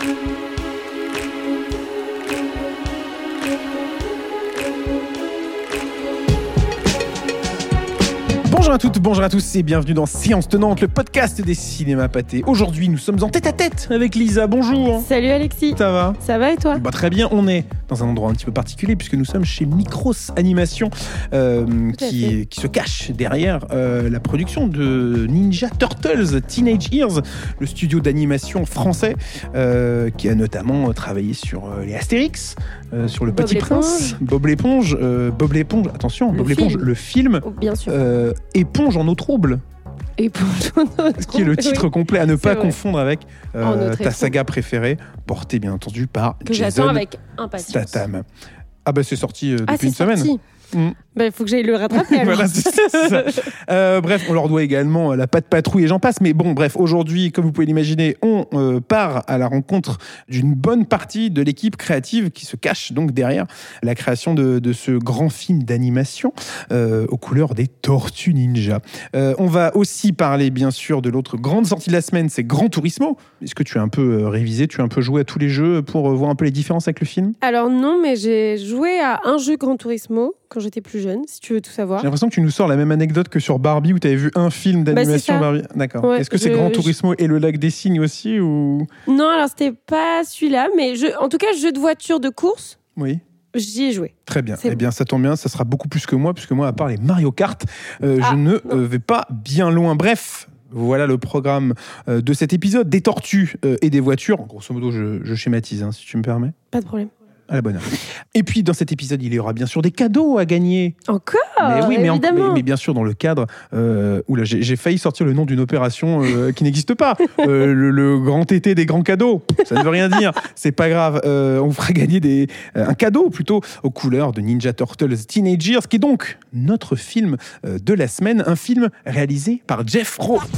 thank you Bonjour à toutes, bonjour à tous et bienvenue dans Séance Tenante, le podcast des cinémas pâtés. Aujourd'hui, nous sommes en tête à tête avec Lisa. Bonjour. Salut Alexis. Ça va? Ça va et toi? Bah, Très bien, on est dans un endroit un petit peu particulier puisque nous sommes chez Micros Animation euh, qui, se cache derrière euh, la production de Ninja Turtles Teenage Years, le studio d'animation français euh, qui a notamment travaillé sur les Astérix, euh, sur le Bob Petit Prince, Bob l'éponge, euh, Bob l'éponge, attention, Le Bob l'éponge, film. le film. Oh, Bien sûr. euh, éponge en eau trouble, Et pour ce qui est le titre complet à ne pas vrai. confondre avec En ta saga préférée, portée bien entendu par que Jason avec impatience. Statham. Ah bah c'est sorti depuis Ah, c'est une semaine. sorti. Bah, il faut que j'aille le rattraper. Voilà. Euh, bref, on leur doit également euh, la patte patrouille et j'en passe. Mais bon, bref, aujourd'hui, comme vous pouvez l'imaginer, on euh, part à la rencontre d'une bonne partie de l'équipe créative qui se cache donc derrière la création de, de ce grand film d'animation euh, aux couleurs des Tortues Ninja. On va aussi parler, bien sûr, de l'autre grande sortie de la semaine, c'est Gran Turismo. Est-ce que tu as un peu révisé, tu as un peu joué à tous les jeux pour voir un peu les différences avec le film? Alors non, mais j'ai joué à un jeu Gran Turismo quand j'étais plus jeune, si tu veux tout savoir. J'ai l'impression que tu nous sors la même anecdote que sur Barbie où tu avais vu un film Bah, d'animation. Barbie. D'accord. Ouais, Est-ce que c'est je- Gran je- Turismo et le lac des cygnes aussi ou? Non, alors c'était pas celui-là, mais je... en tout cas, jeu de voiture de course, Oui. j'y ai joué. Très bien. Eh bien, ça tombe bien, ça sera beaucoup plus que moi, puisque moi, à part les Mario Kart, euh, Ah, je ne euh, vais pas bien loin. Bref. Voilà le programme euh, de cet épisode des tortues et des voitures. Grosso modo, je, je schématise, hein, si tu me permets. Pas de problème. À la bonne heure. Et puis, dans cet épisode, il y aura bien sûr des cadeaux à gagner. Encore mais oui, mais, en- évidemment. mais- mais bien sûr dans le cadre. Euh, oula, j'ai j'ai failli sortir le nom d'une opération euh, qui n'existe pas. Euh, le, le grand été des grands cadeaux. Ça ne veut rien dire. C'est pas grave. Euh, on vous fera gagner des, euh, un cadeau plutôt aux couleurs de Ninja Turtles Teenage Years, qui est donc notre film euh, de la semaine, un film réalisé par Jeff Rowe.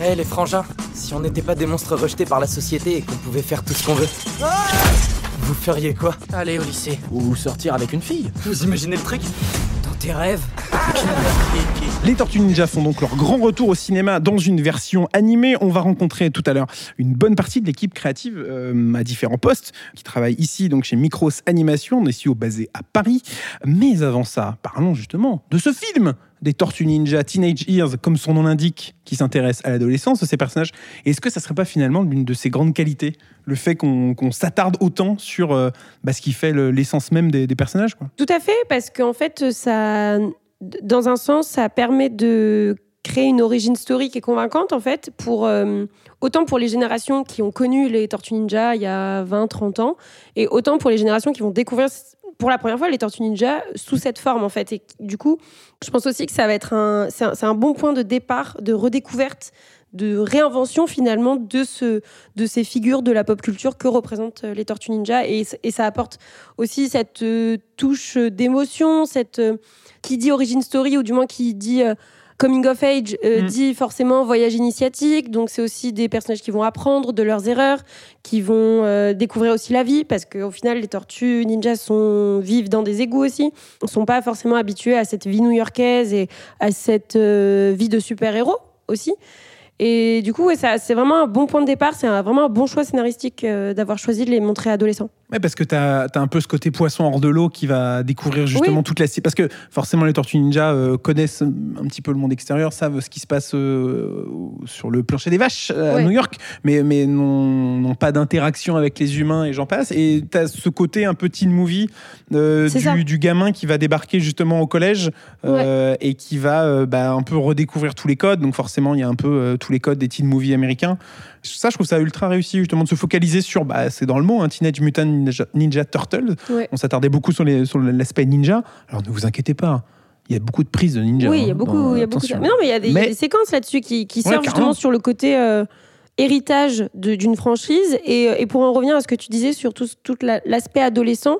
Eh les frangins, si on n'était pas des monstres rejetés par la société et qu'on pouvait faire tout ce qu'on veut, vous feriez quoi Aller au lycée. Ou sortir avec une fille Vous imaginez le truc Dans tes rêves Les Tortues Ninja font donc leur grand retour au cinéma dans une version animée. On va rencontrer tout à l'heure une bonne partie de l'équipe créative euh, à différents postes qui travaille ici donc chez Micros Animation, on est studio basé à Paris. Mais avant ça, parlons justement de ce film des Tortues Ninja Teenage Years, comme son nom l'indique, qui s'intéresse à l'adolescence de ces personnages. Et Est-ce que ça serait pas finalement l'une de ses grandes qualités, le fait qu'on s'attarde autant sur euh, bah, ce qui fait le- l'essence même des, personnages Tout à fait, parce qu'en fait, ça, dans un sens, ça permet de créer une origin story qui est convaincante, en fait, pour, euh, autant pour les générations qui ont connu les Tortues Ninja il y a 20-30 ans, et autant pour les générations qui vont découvrir pour la première fois les Tortues Ninja sous cette forme, en fait. Et du coup, je pense aussi que ça va être un, c'est un, bon point de départ, de redécouverte, de réinvention finalement de, ce, de ces figures de la pop culture que représentent euh, les Tortues Ninja. Et, ça apporte aussi cette euh, touche d'émotion, cette euh, qui dit origin story ou du moins qui dit euh, coming of age euh, Mm. dit forcément voyage initiatique. Donc c'est aussi des personnages qui vont apprendre de leurs erreurs, qui vont euh, découvrir aussi la vie parce qu'au final les tortues ninjas sont vivent dans des égouts aussi. Ils sont pas forcément habitués à cette vie new-yorkaise et à cette euh, vie de super-héros aussi. Et du coup, ouais, c'est vraiment un bon point de départ. C'est vraiment un bon choix scénaristique euh, d'avoir choisi de les montrer adolescents. Ouais, parce que tu as, un peu ce côté poisson hors de l'eau qui va découvrir justement Oui. toute la... Parce que forcément, les Tortues Ninja euh, connaissent un petit peu le monde extérieur, savent ce qui se passe euh, sur le plancher des vaches à Ouais. New York, mais, mais n'ont pas d'interaction avec les humains et j'en passe. Et tu as ce côté un peu teen movie euh, du, du gamin qui va débarquer justement au collège euh, et qui va bah, un peu redécouvrir tous les codes. Donc forcément, il y a un peu tous les codes des teen movies américains. Ça, je trouve ça ultra réussi justement de se focaliser sur, bah, c'est dans le mot, hein, Teenage Mutant Ninja, Ninja Turtles. Ouais. On s'attardait beaucoup sur les- sur l'aspect ninja. Alors ne vous inquiétez pas, il y a beaucoup de prises de ninja. Oui, il y hein, a beaucoup, dans- il y a beaucoup. de-. Mais non, mais il y a des, il y a Mais- des séquences là-dessus qui, qui Ouais, servent carrément. justement sur le côté euh, héritage d'une franchise. Et, et pour en revenir à ce que tu disais sur tout, tout la- l'aspect adolescent,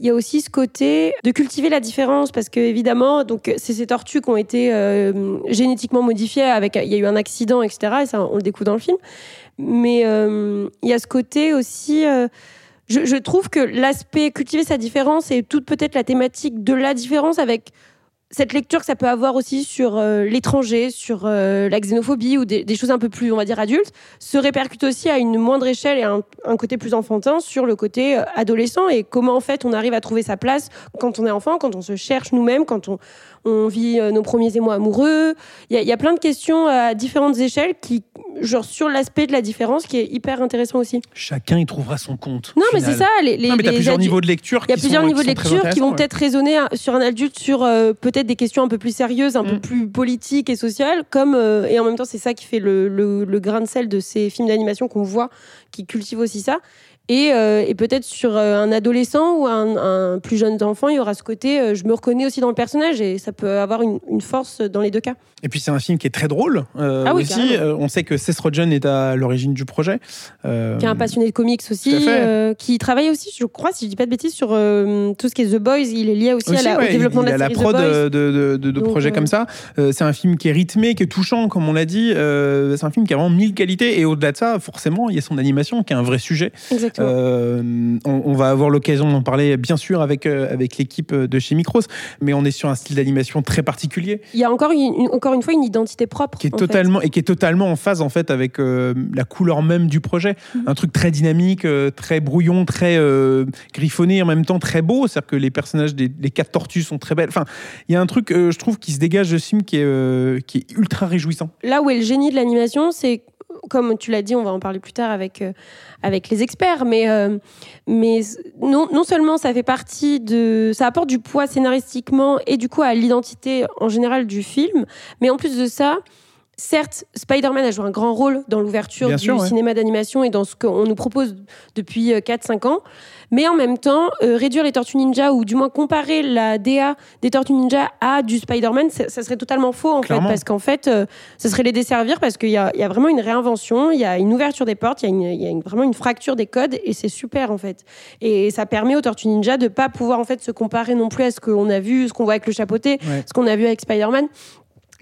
il y a aussi ce côté de cultiver la différence parce que évidemment, donc c'est ces tortues qui ont été euh, génétiquement modifiées avec, il y a eu un accident, etc. Et ça, on le découvre dans le film. Mais euh, il y a ce côté aussi. euh, je, je trouve que l'aspect cultiver sa différence et toute peut-être la thématique de la différence avec cette lecture que ça peut avoir aussi sur euh, l'étranger, sur euh, la xénophobie ou des, choses un peu plus, on va dire, adultes, se répercute aussi à une moindre échelle et un, un côté plus enfantin sur le côté euh, adolescent et comment en fait on arrive à trouver sa place quand on est enfant, quand on se cherche nous-mêmes, quand on, on vit euh, nos premiers émois amoureux. Il y, a- il y a plein de questions à différentes échelles qui, genre sur l'aspect de la différence qui est hyper intéressant aussi. Chacun y trouvera son compte. Non, mais c'est ça, les, les, Non, mais t'as les plusieurs niveaux de lecture. il y a plusieurs sont- niveaux de lecture qui vont peut-être résonner sur un adulte sur euh, peut-être des questions un peu plus sérieuses, un peu Mm. plus politiques et sociales, comme euh, et en même temps c'est ça qui fait le, le- le grain de sel de ces films d'animation qu'on voit, qui cultivent aussi ça. Et, euh, et peut-être sur euh, un adolescent ou un, un plus jeune enfant, il y aura ce côté, euh, je me reconnais aussi dans le personnage et ça peut avoir une, une force dans les deux cas. Et puis c'est un film qui est très drôle euh, Ah oui, aussi. on sait que Seth Rogen est à l'origine du projet. Qui est un passionné de comics aussi, qui travaille aussi, je crois, si je dis pas de bêtises, sur tout ce qui est The Boys. Il est lié aussi, aussi, à la- ouais, au développement il, de il la a la série prod The Boys. de, de, de- de Donc, projets comme ça. C'est un film qui est rythmé, qui est touchant, comme on l'a dit. C'est un film qui a vraiment mille qualités. Et au-delà de ça, forcément, il y a son animation qui est un vrai sujet. Exactement. Euh, on, on va avoir l'occasion d'en parler, bien sûr, avec, euh, avec l'équipe de chez Micros. Mais on est sur un style d'animation très particulier. Il y a encore une, une- encore une fois une identité propre. qui est fait. totalement et qui est totalement en phase en fait avec euh, la couleur même du projet Mhm. un truc très dynamique euh, très brouillon très euh, griffonné en même temps très beau c'est à dire que les personnages des les quatre tortues sont très belles enfin il y a un truc euh, je trouve qui se dégage de ce film qui est euh, qui est ultra réjouissant Là où est le génie de l'animation, c'est comme tu l'as dit, on va en parler plus tard avec, euh, avec les experts, mais, euh, mais non, non seulement ça fait partie de. Ça apporte du poids scénaristiquement et du coup à l'identité en général du film, mais en plus de ça. Certes, Spider-Man a joué un grand rôle dans l'ouverture du sûr, ouais. cinéma d'animation et dans ce qu'on nous propose depuis euh, 4-5 ans. Mais en même temps, euh, réduire les Tortues Ninja ou du moins comparer la DA des Tortues Ninja à du Spider-Man, ça ça serait totalement faux en Clairement. fait. Parce qu'en fait, euh, ça serait les desservir parce qu'il y y a vraiment une réinvention, il y a une ouverture des portes, il y a, une- il y a une- vraiment une fracture des codes et c'est super en fait. Et ça permet aux Tortues Ninja de pas pouvoir en fait se comparer non plus à ce qu'on a vu, ce qu'on voit avec le chapeauté, Ouais. ce qu'on a vu avec Spider-Man.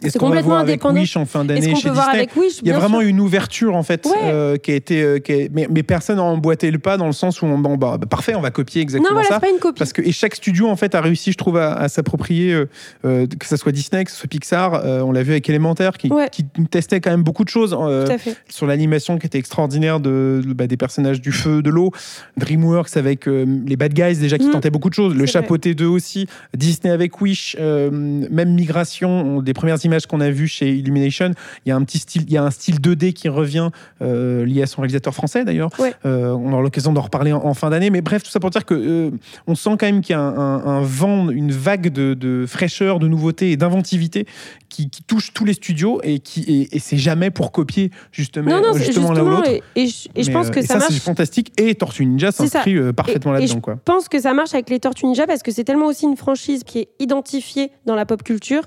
Et C'est ce qu'on va complètement voir avec indépendant. Wish en fin d'année chez Disney avec Wish, il y a vraiment sûr. une ouverture en fait Ouais. euh, qui a été euh, qui a- mais, mais personne n'a emboîté le pas dans le sens où on, bon, bah, bah, parfait on va copier exactement Non, voilà, ça c'est pas une copie. Parce que et chaque studio en fait a réussi, je trouve, à, à s'approprier euh, que ce soit Disney, que ce soit Pixar. euh, on l'a vu avec Élémentaire, qui, Ouais. qui testait quand même beaucoup de choses sur l'animation qui était extraordinaire de, bah, des personnages du feu, de l'eau. DreamWorks avec les Bad Guys déjà qui Mhm. tentaient beaucoup de choses. Le. Chapeauté 2 aussi. Disney avec Wish. même Migration. on- des premières images qu'on a vues chez Illumination. Il y a un petit style, il y a un style 2D qui revient euh, lié à son réalisateur français d'ailleurs. Ouais. Euh, on aura l'occasion d'en reparler en, en fin d'année. Mais bref, tout ça pour dire que euh, on sent quand même qu'il y a un, un- un vent, une vague de, de fraîcheur, de nouveauté et d'inventivité qui, qui touche tous les studios et qui et, et c'est jamais pour copier justement, Non, non, c'est justement l'un ou justement, l'autre. et, et je, et je Mais, pense euh, que et ça, marche. c'est fantastique et Tortue Ninja s'inscrit euh, parfaitement là-dedans. Je pense que ça marche avec les Tortues Ninja parce que c'est tellement aussi une franchise qui est identifiée dans la pop culture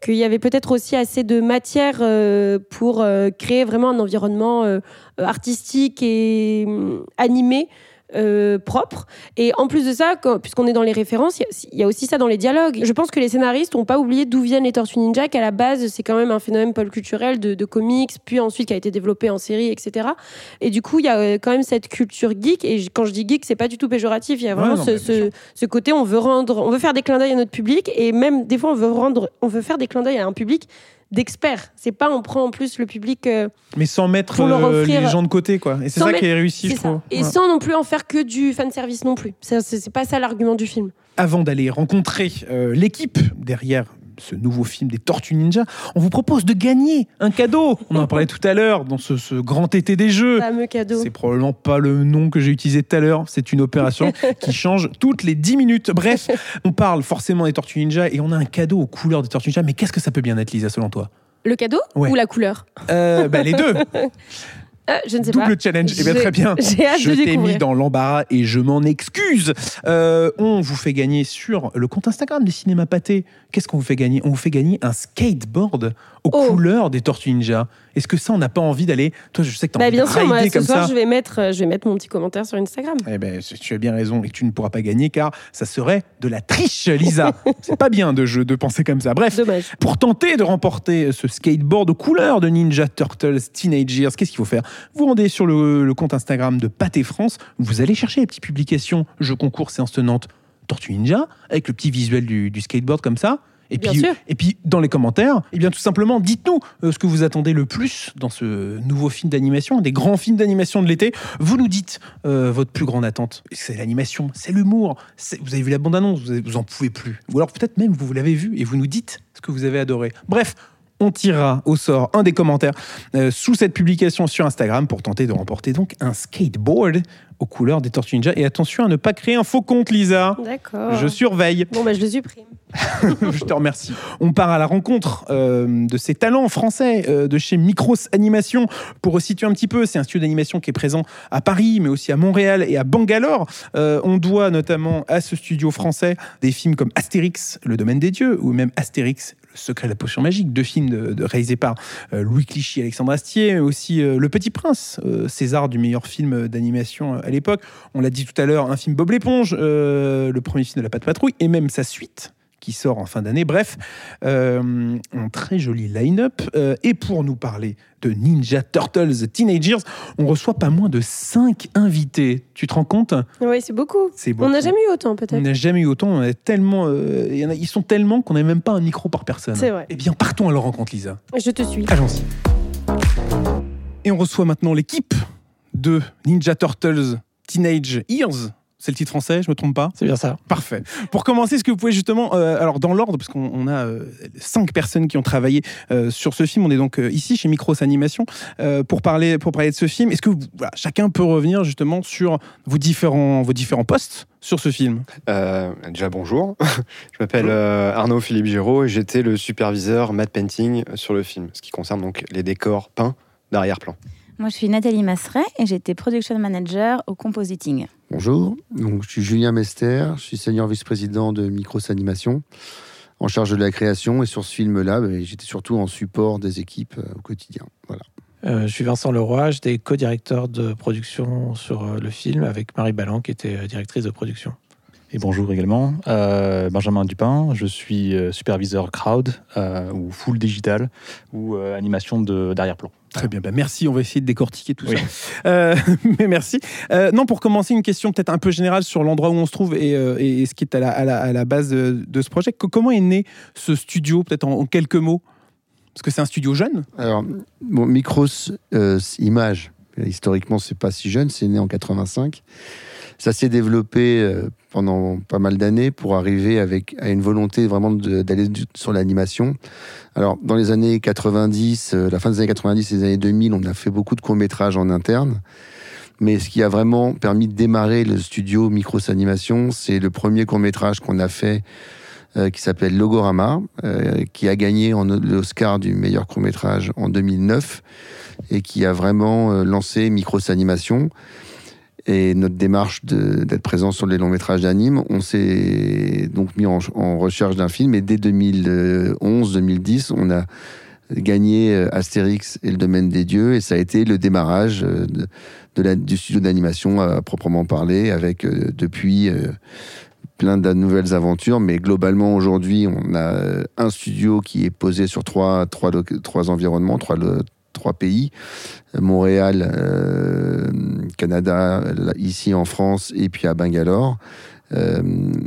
qu'il y avait peut-être aussi assez de matière euh, pour euh, créer vraiment un environnement euh, artistique et hum, animé. Euh, propre. Et en plus de ça puisqu'on est dans les références il y a- il y, a aussi ça dans les dialogues. Je pense que les scénaristes n'ont pas oublié d'où viennent les Tortues Ninja qu'à la base c'est quand même un phénomène pop culturel de, de comics puis ensuite qui a été développé en série etc et du coup il y a euh, quand même cette culture geek et quand je dis geek c'est pas du tout péjoratif. Il y a Ouais, vraiment non, ce, ce côté on veut rendre on veut faire des clins d'œil à notre public et même des fois on veut rendre on veut faire des clins d'œil à un public d'experts c'est pas on prend en plus le public euh, Mais sans mettre euh, les gens de côté quoi. Et c'est ça mettre- qui est réussi je trouve. et Ouais. sans non plus en faire que du fan service non plus c'est pas ça l'argument du film Avant d'aller rencontrer euh, l'équipe derrière ce nouveau film des Tortues Ninja, on vous propose de gagner un cadeau. On en parlait tout à l'heure dans ce, ce grand été des jeux. fameux cadeau C'est probablement pas le nom que j'ai utilisé tout à l'heure. C'est une opération qui change toutes les 10 minutes. Bref, on parle forcément des Tortues Ninja et on a un cadeau aux couleurs des Tortues Ninja. Mais qu'est-ce que ça peut bien être, Lisa, selon toi? Le cadeau Ouais. ou la couleur? Euh, bah, Les deux. Euh, je ne sais pas Double challenge. Eh bien, très bien. hâte Je t'ai mis dans l'embarras et je m'en excuse. Euh, on vous fait gagner sur le compte Instagram du Cinéma Pâté. Qu'est-ce qu'on vous fait gagner? On vous fait gagner un skateboard aux Oh. couleurs des Tortues Ninja. Est-ce que ça, on n'a pas envie d'aller Toi, je sais que tu as bah, envie bien de sûr moi, ce comme soir ça. je vais mettre euh, je vais mettre mon petit commentaire sur Instagram Eh ben, tu as bien raison et tu ne pourras pas gagner car ça serait de la triche, Lisa. C'est pas bien de, jeu, de penser comme ça. Bref, dommage pour tenter de remporter ce skateboard aux couleurs de Ninja Turtles Teenage Years, qu'est-ce qu'il faut faire? Vous rendez sur le, le compte Instagram de Pâté France, vous allez chercher les petites publications, jeux concours, séance tenante, Tortue Ninja, avec le petit visuel du, du skateboard comme ça, Et Bien puis, sûr. et puis dans les commentaires, eh bien tout simplement, dites-nous euh, ce que vous attendez le plus dans ce nouveau film d'animation, des grands films d'animation de l'été. Vous nous dites euh, votre plus grande attente. C'est l'animation, c'est l'humour. Vous avez vu la bande-annonce, vous, vous en pouvez plus. Ou alors peut-être même vous l'avez vu et vous nous dites ce que vous avez adoré. Bref. On tirera au sort un des commentaires euh, sous cette publication sur Instagram pour tenter de remporter donc un skateboard aux couleurs des Tortues Ninja. Et attention à ne pas créer un faux compte, Lisa. D'accord. Je surveille. Bon, bah, je le supprime. Je te remercie. On part à la rencontre euh, de ces talents français euh, de chez Micros Animation. Pour resituer un petit peu, c'est un studio d'animation qui est présent à Paris, mais aussi à Montréal et à Bangalore. Euh, on doit notamment à ce studio français des films comme Astérix, Le Domaine des Dieux, ou même Astérix, Secret de la Potion Magique, deux films de, réalisés par euh, Louis Clichy et Alexandre Astier, mais aussi euh, Le Petit Prince, euh, César du meilleur film d'animation à l'époque. On l'a dit tout à l'heure, un film Bob l'éponge, le premier film de la Patte Patrouille, et même sa suite qui sort en fin d'année. Bref, euh, un très joli line-up. Euh, et pour nous parler de Ninja Turtles Teenagers, on reçoit pas moins de 5 invités. Tu te rends compte? Oui, c'est beaucoup. On n'a jamais eu autant, On peut-être. n'a jamais eu autant. On a tellement, euh, y en a- ils sont tellement qu'on n'a même pas un micro par personne. C'est vrai. Eh bien, partons à leur rencontre, Lisa. Je te suis. Allons-y. Et on reçoit maintenant l'équipe de Ninja Turtles Teenage Years. C'est le titre français, je me trompe pas? C'est bien ça. Parfait. Pour commencer, est-ce que vous pouvez justement, euh, alors dans l'ordre, parce qu'on on a euh, cinq personnes qui ont travaillé euh, sur ce film, on est donc euh, ici chez Micros Animation euh, pour parler pour parler de ce film. Est-ce que vous- voilà, chacun peut revenir justement sur vos différents vos différents postes sur ce film? Euh, déjà bonjour, je m'appelle euh, Arnaud Philippe Giraud et j'étais le superviseur matte painting sur le film, ce qui concerne donc les décors peints d'arrière-plan. Moi, je suis Nathalie Masseret et j'étais production manager au compositing. Bonjour, donc, je suis Julien Mester, je suis senior vice-président de Micros Animation, en charge de la création. Et sur ce film-là, ben, j'étais surtout en support des équipes euh, au quotidien. Voilà. Euh, je suis Vincent Leroy, j'étais co-directeur de production sur euh, le film avec Marie Ballan qui était directrice de production. Et bonjour également, Euh, Benjamin Dupin, je suis superviseur crowd euh, ou full digital ou euh, animation de- d'arrière-plan. Très bien, bah merci. On va essayer de décortiquer tout Oui. ça. Euh, mais merci. Euh, non, pour commencer, une question peut-être un peu générale sur l'endroit où on se trouve et, euh, et ce qui est à la, à la- à la base de, de ce projet. Co- Comment est né ce studio, peut-être en, en quelques mots? Parce que c'est un studio jeune. Alors, bon, Micros Image, historiquement, c'est pas si jeune, c'est né en 85. Ça s'est développé euh, pendant pas mal d'années pour arriver avec, à une volonté vraiment d'aller sur l'animation. Alors, dans les années 90, euh, la fin des années 90 et les années 2000, on a fait beaucoup de courts-métrages en interne. Mais ce qui a vraiment permis de démarrer le studio Micros Animation, c'est le premier court-métrage qu'on a fait euh, qui s'appelle Logorama, qui a gagné l'Oscar du meilleur court-métrage en 2009 et qui a vraiment lancé Micros Animation. Et notre démarche d'être présent sur les longs métrages d'anime, on s'est donc mis en, recherche d'un film et dès 2011-2010, on a gagné euh, Astérix et le domaine des dieux et ça a été le démarrage euh, du studio d'animation à proprement parler avec euh, depuis plein de nouvelles aventures. Mais globalement aujourd'hui on a un studio qui est posé sur trois, trois, trois environnements, trois, trois pays Montréal, euh, Canada, là, ici en France et puis à Bangalore. Euh,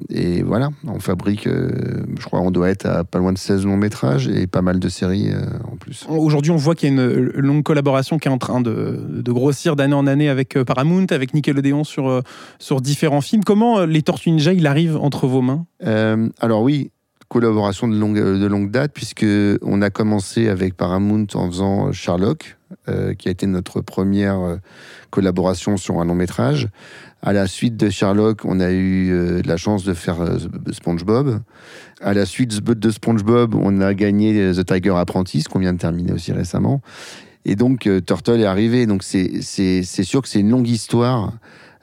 et voilà, on fabrique, euh, je crois, on doit être à pas loin de 16 longs métrages et pas mal de séries euh, en plus. Aujourd'hui, on voit qu'il y a une longue collaboration qui est en train de, de grossir d'année en année avec euh, Paramount, avec Nickelodeon sur, euh, sur différents films. Comment euh, les Tortues Ninja, il arrive entre vos mains? Euh, alors oui, collaboration de longue, de longue date, puisque on a commencé avec Paramount en faisant Sherlock, euh, qui a été notre première euh, collaboration sur un long métrage. À la suite de Sherlock, on a eu euh, la chance de faire euh, SpongeBob. À la suite de SpongeBob, on a gagné euh, The Tiger Apprentice, qu'on vient de terminer aussi récemment. Et donc, euh, Turtle est arrivé. Donc, c'est sûr que c'est une longue histoire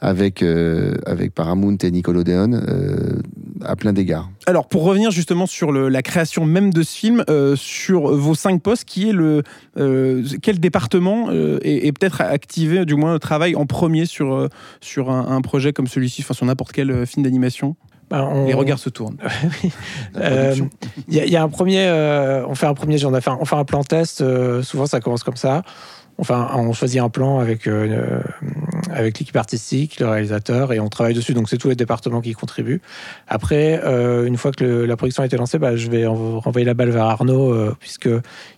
avec, euh, avec Paramount et Nickelodeon euh, à plein d'égards. Alors, pour revenir justement sur le- la création même de ce film, euh, sur vos cinq postes, qui est le euh, quel département euh, est, est peut-être activé, du moins travaille en premier sur euh, sur un, un projet comme celui-ci, enfin sur n'importe quel film d'animation? Bah, on- Les regards se tournent. Euh. Il y, a- il y a un premier, euh, on fait un premier d'affaires, on fait un plan test. euh, souvent, ça commence comme ça. Enfin, on choisit un plan avec, euh, avec l'équipe artistique, le réalisateur, et on travaille dessus. Donc, c'est tous les départements qui contribuent. Après, euh, une fois que la production a été lancée, bah, je vais en- renvoyer la balle vers Arnaud, euh, puisque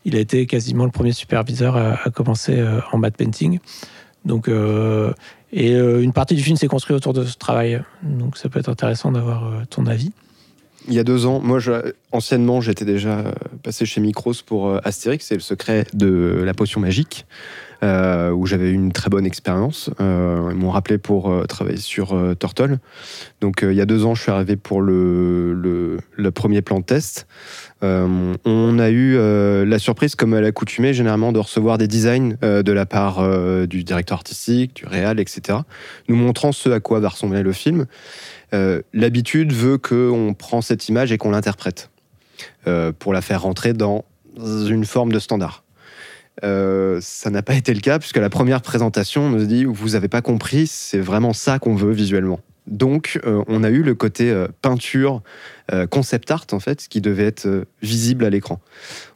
il a été quasiment le premier superviseur à, à commencer euh, en matte painting. Donc, euh, et euh, une partie du film s'est construite autour de ce travail. Donc, ça peut être intéressant d'avoir euh, ton avis. Il y a deux ans, moi, anciennement, j'étais déjà euh, passé chez Micros pour euh, Astérix, c'est le secret de la potion magique, euh, où j'avais eu une très bonne expérience. Ils m'ont rappelé pour travailler sur Turtle. Donc, il y a deux ans, je suis arrivé pour le, premier plan de test. On a eu la surprise, comme à l'accoutumée, généralement, de recevoir des designs de la part du directeur artistique, du réal, etc., nous montrant ce à quoi va ressembler le film. Euh, L'habitude veut qu'on prend cette image et qu'on l'interprète euh, pour la faire rentrer dans une forme de standard. Euh, ça n'a pas été le cas puisque la première présentation on nous dit vous n'avez pas compris, c'est vraiment ça qu'on veut visuellement. Donc on a eu le côté peinture, concept art en fait, qui devait être visible à l'écran.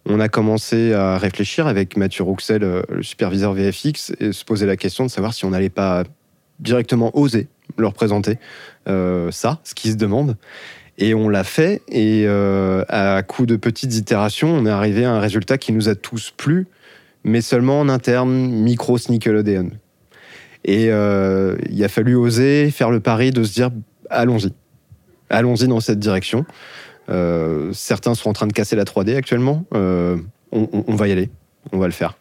On a commencé à réfléchir avec Mathieu Rouxel, le superviseur VFX, et se poser la question de savoir si on n'allait pas directement oser leur présenter euh, ça, ce qui se demande. Et on l'a fait, et euh, à coup de petites itérations, on est arrivé à un résultat qui nous a tous plu, mais seulement en interne micro Nickelodeon. Et euh, il a fallu oser faire le pari de se dire allons-y, allons-y dans cette direction. Certains sont en train de casser la 3D actuellement. On va y aller, on va le faire.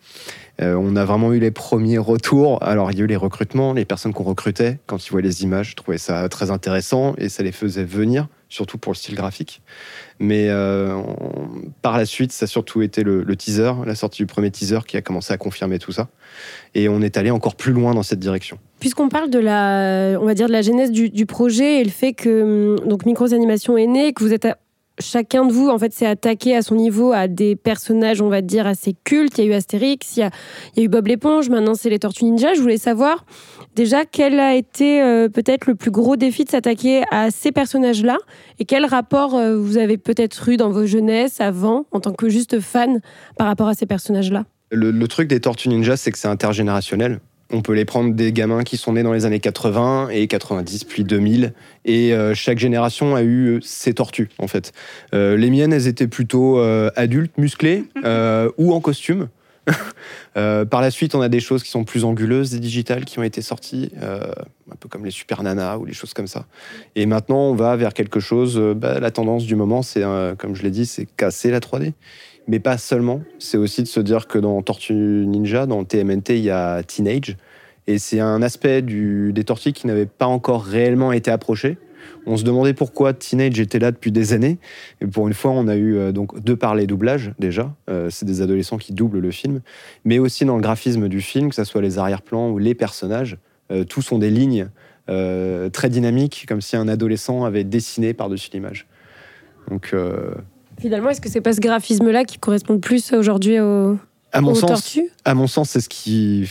Euh, on a vraiment eu les premiers retours. Alors, il y a eu les recrutements, les personnes qu'on recrutait, quand ils voyaient les images, trouvaient ça très intéressant et ça les faisait venir, surtout pour le style graphique. Mais euh, par la suite, ça a surtout été le, teaser, la sortie du premier teaser qui a commencé à confirmer tout ça. Et on est allé encore plus loin dans cette direction. Puisqu'on parle de la, on va dire de la genèse du, du projet et le fait que hum, donc Micros Animation est né, que vous êtes à- chacun de vous en fait s'est attaqué à son niveau à des personnages on va dire assez cultes. Il y a eu Astérix, il y a, eu Bob l'éponge, maintenant c'est les Tortues Ninja. Je voulais savoir déjà quel a été euh, peut-être le plus gros défi de s'attaquer à ces personnages-là? Et quel rapport euh, vous avez peut-être eu dans vos jeunesses avant en tant que juste fan par rapport à ces personnages-là? Le, le truc des Tortues Ninja, c'est que c'est intergénérationnel. On peut les prendre des gamins qui sont nés dans les années 80 et 90, puis 2000. Et euh, chaque génération a eu ses tortues, en fait. Euh, les miennes, elles étaient plutôt euh, adultes, musclées euh, ou en costume. Euh, par la suite, on a des choses qui sont plus anguleuses, des digitales qui ont été sorties, euh, un peu comme les Super Nana ou les choses comme ça. Et maintenant, on va vers quelque chose. euh, bah, la tendance du moment, c'est, euh, comme je l'ai dit, c'est casser la 3D. Mais pas seulement. C'est aussi de se dire que dans Tortue Ninja, dans TMNT, il y a Teenage. Et c'est un aspect des tortues qui n'avait pas encore réellement été approché. On se demandait pourquoi Teenage était là depuis des années. Et pour une fois, on a eu euh, donc de par les doublages déjà. Euh, c'est des adolescents qui doublent le film, mais aussi dans le graphisme du film, que ce soit les arrière-plans ou les personnages. euh, tous sont des lignes euh, très dynamiques, comme si un adolescent avait dessiné par-dessus l'image. Donc, Finalement, est-ce que c'est pas ce graphisme-là qui correspond le plus aujourd'hui au, à mon aux sens, tortues? À mon sens, c'est ce qui,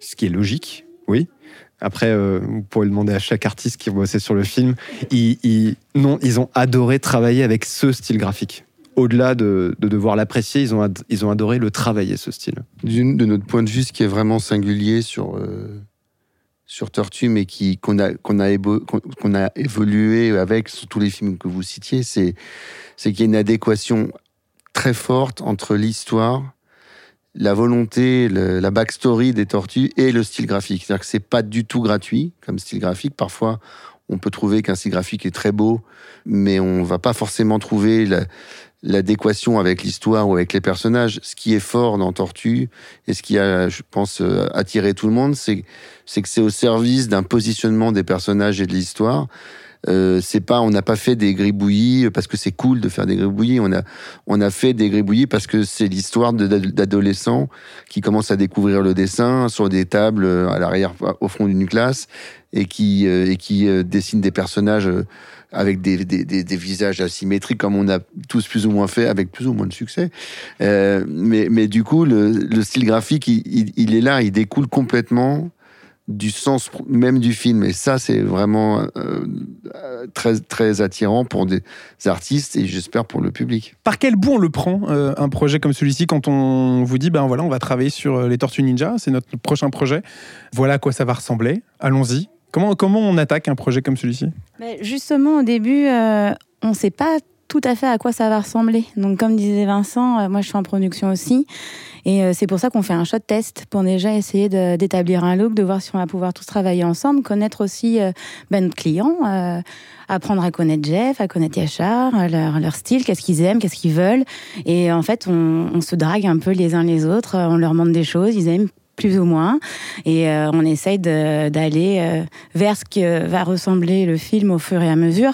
ce qui est logique, oui. Après, euh, vous pourrez demander à chaque artiste qui bossait sur le film. Ils, ils- non, ils ont adoré travailler avec ce style graphique. Au-delà de, de devoir l'apprécier, ils ont, ad- ils ont adoré le travailler, ce style. D'une- de notre point de vue, ce qui est vraiment singulier sur, euh, sur Tortue, mais qui- qu'on a, qu'on a, évolué avec sur tous les films que vous citiez, c'est, c'est qu'il y a une adéquation très forte entre l'histoire, la volonté, la backstory des tortues et le style graphique. C'est-à-dire que c'est pas du tout gratuit comme style graphique. Parfois, on peut trouver qu'un style graphique est très beau, mais on va pas forcément trouver la- l'adéquation avec l'histoire ou avec les personnages. Ce qui est fort dans Tortue et ce qui a, je pense, euh, attiré tout le monde, c'est que c'est au service d'un positionnement des personnages et de l'histoire. Euh, c'est pas, on n'a pas fait des gribouillis parce que c'est cool de faire des gribouillis. On a, on a fait des gribouillis parce que c'est l'histoire d'adolescents qui commencent à découvrir le dessin sur des tables euh, à l'arrière, au fond d'une classe, et qui, euh, et qui euh, dessinent des personnages euh, avec des, des, des, visages asymétriques, comme on a tous plus ou moins fait, avec plus ou moins de succès. Euh, mais, mais du coup, le, le style graphique, il, il est là, il découle complètement du sens même du film. Et ça, c'est vraiment euh, très, très attirant pour des artistes et j'espère pour le public. Par quel bout on le prend, euh, un projet comme celui-ci, quand on vous dit, ben voilà, on va travailler sur euh, les Tortues Ninja, c'est notre prochain projet, voilà à quoi ça va ressembler, allons-y. Comment, comment on attaque un projet comme celui-ci? Justement, au début, euh, on ne sait pas tout à fait à quoi ça va ressembler. Donc, comme disait Vincent, euh, moi, je suis en production aussi. Et euh, c'est pour ça qu'on fait un shot test pour déjà essayer d'établir un look, de voir si on va pouvoir tous travailler ensemble, connaître aussi euh, ben, notre client, apprendre à connaître Jeff, à connaître Yachar, leur, leur style, qu'est-ce qu'ils aiment, qu'est-ce qu'ils veulent. Et en fait, on, on se drague un peu les uns les autres, on leur demande des choses, ils aiment plus ou moins. Et euh, on essaye d'aller euh, vers ce que va ressembler le film au fur et à mesure.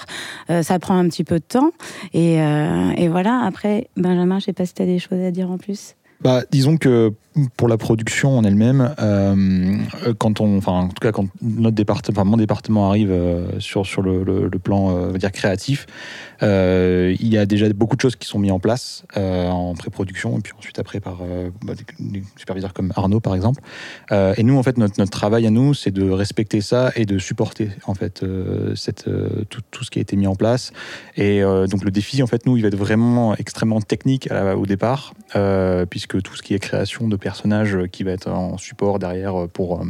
Euh, ça prend un petit peu de temps. Et, et voilà, après, Benjamin, je sais pas si tu as des choses à dire en plus. Bah, disons que pour la production en elle-même, euh, quand on, enfin, en tout cas, quand notre département, enfin, mon département arrive euh, sur, sur le, le- le plan, euh, dire créatif, il y a déjà beaucoup de choses qui sont mises en place en pré-production et puis ensuite après par bah, des, superviseurs comme Arnaud par exemple. Et nous, en fait, notre, notre travail à nous, c'est de respecter ça et de supporter en fait cette, tout, tout ce qui a été mis en place. Et donc le défi, en fait, nous, il va être vraiment extrêmement technique au départ, puisque tout ce qui est création de personnages euh, qui va être en support derrière pour, euh,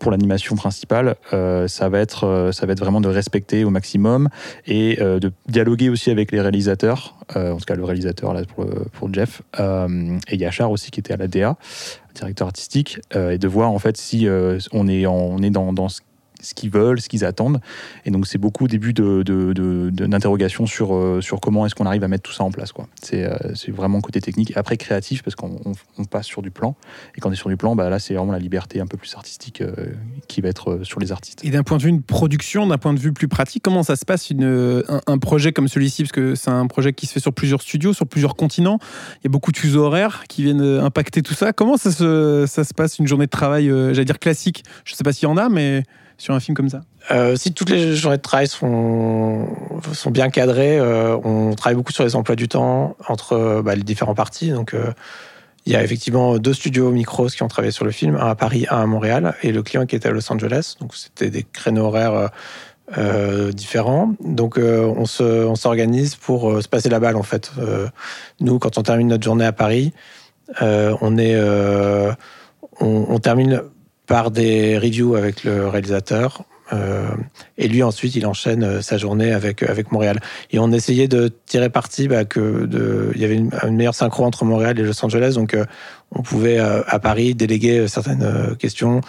pour l'animation principale, euh, ça, va être, euh, ça va être vraiment de respecter au maximum et de dialoguer aussi avec les réalisateurs, en tout cas le réalisateur là pour, Jeff, et Yachar aussi qui était à la DA, directeur artistique, et de voir en fait si on est, en- on est dans, dans ce ce qu'ils veulent, ce qu'ils attendent. Et donc, c'est beaucoup au début de, de, de- sur, euh, sur comment est-ce qu'on arrive à mettre tout ça en place. Euh, c'est vraiment côté technique. Après, créatif, parce qu'on on- on passe sur du plan. Et quand on est sur du plan, bah, là, c'est vraiment la liberté un peu plus artistique euh, qui va être sur les artistes. Et d'un point de vue de production, d'un point de vue plus pratique, comment ça se passe une, un, projet comme celui-ci? Parce que c'est un projet qui se fait sur plusieurs studios, sur plusieurs continents. Il y a beaucoup de fuseaux horaires qui viennent impacter tout ça. Comment ça se, ça se passe une journée de travail, j'allais dire classique? Je ne sais pas s'il y en a, mais sur un film comme ça. Euh, si toutes les journées de travail sont, sont bien cadrées, euh, on travaille beaucoup sur les emplois du temps entre euh, bah, les différents parties. Donc, il y a effectivement deux studios Micros qui ont travaillé sur le film, un à Paris, un à Montréal, et le client qui était à Los Angeles. Donc, c'était des créneaux horaires différents. Donc, on se- on s'organise pour se passer la balle, en fait. Nous, quand on termine notre journée à Paris, on est, on termine par des reviews avec le réalisateur. Euh, et lui, ensuite, il enchaîne euh, sa journée avec, avec Montréal. Et on essayait de tirer parti bah, il y avait une, meilleure synchro entre Montréal et Los Angeles. Donc, euh, on pouvait, euh, à Paris, déléguer certaines euh, questions,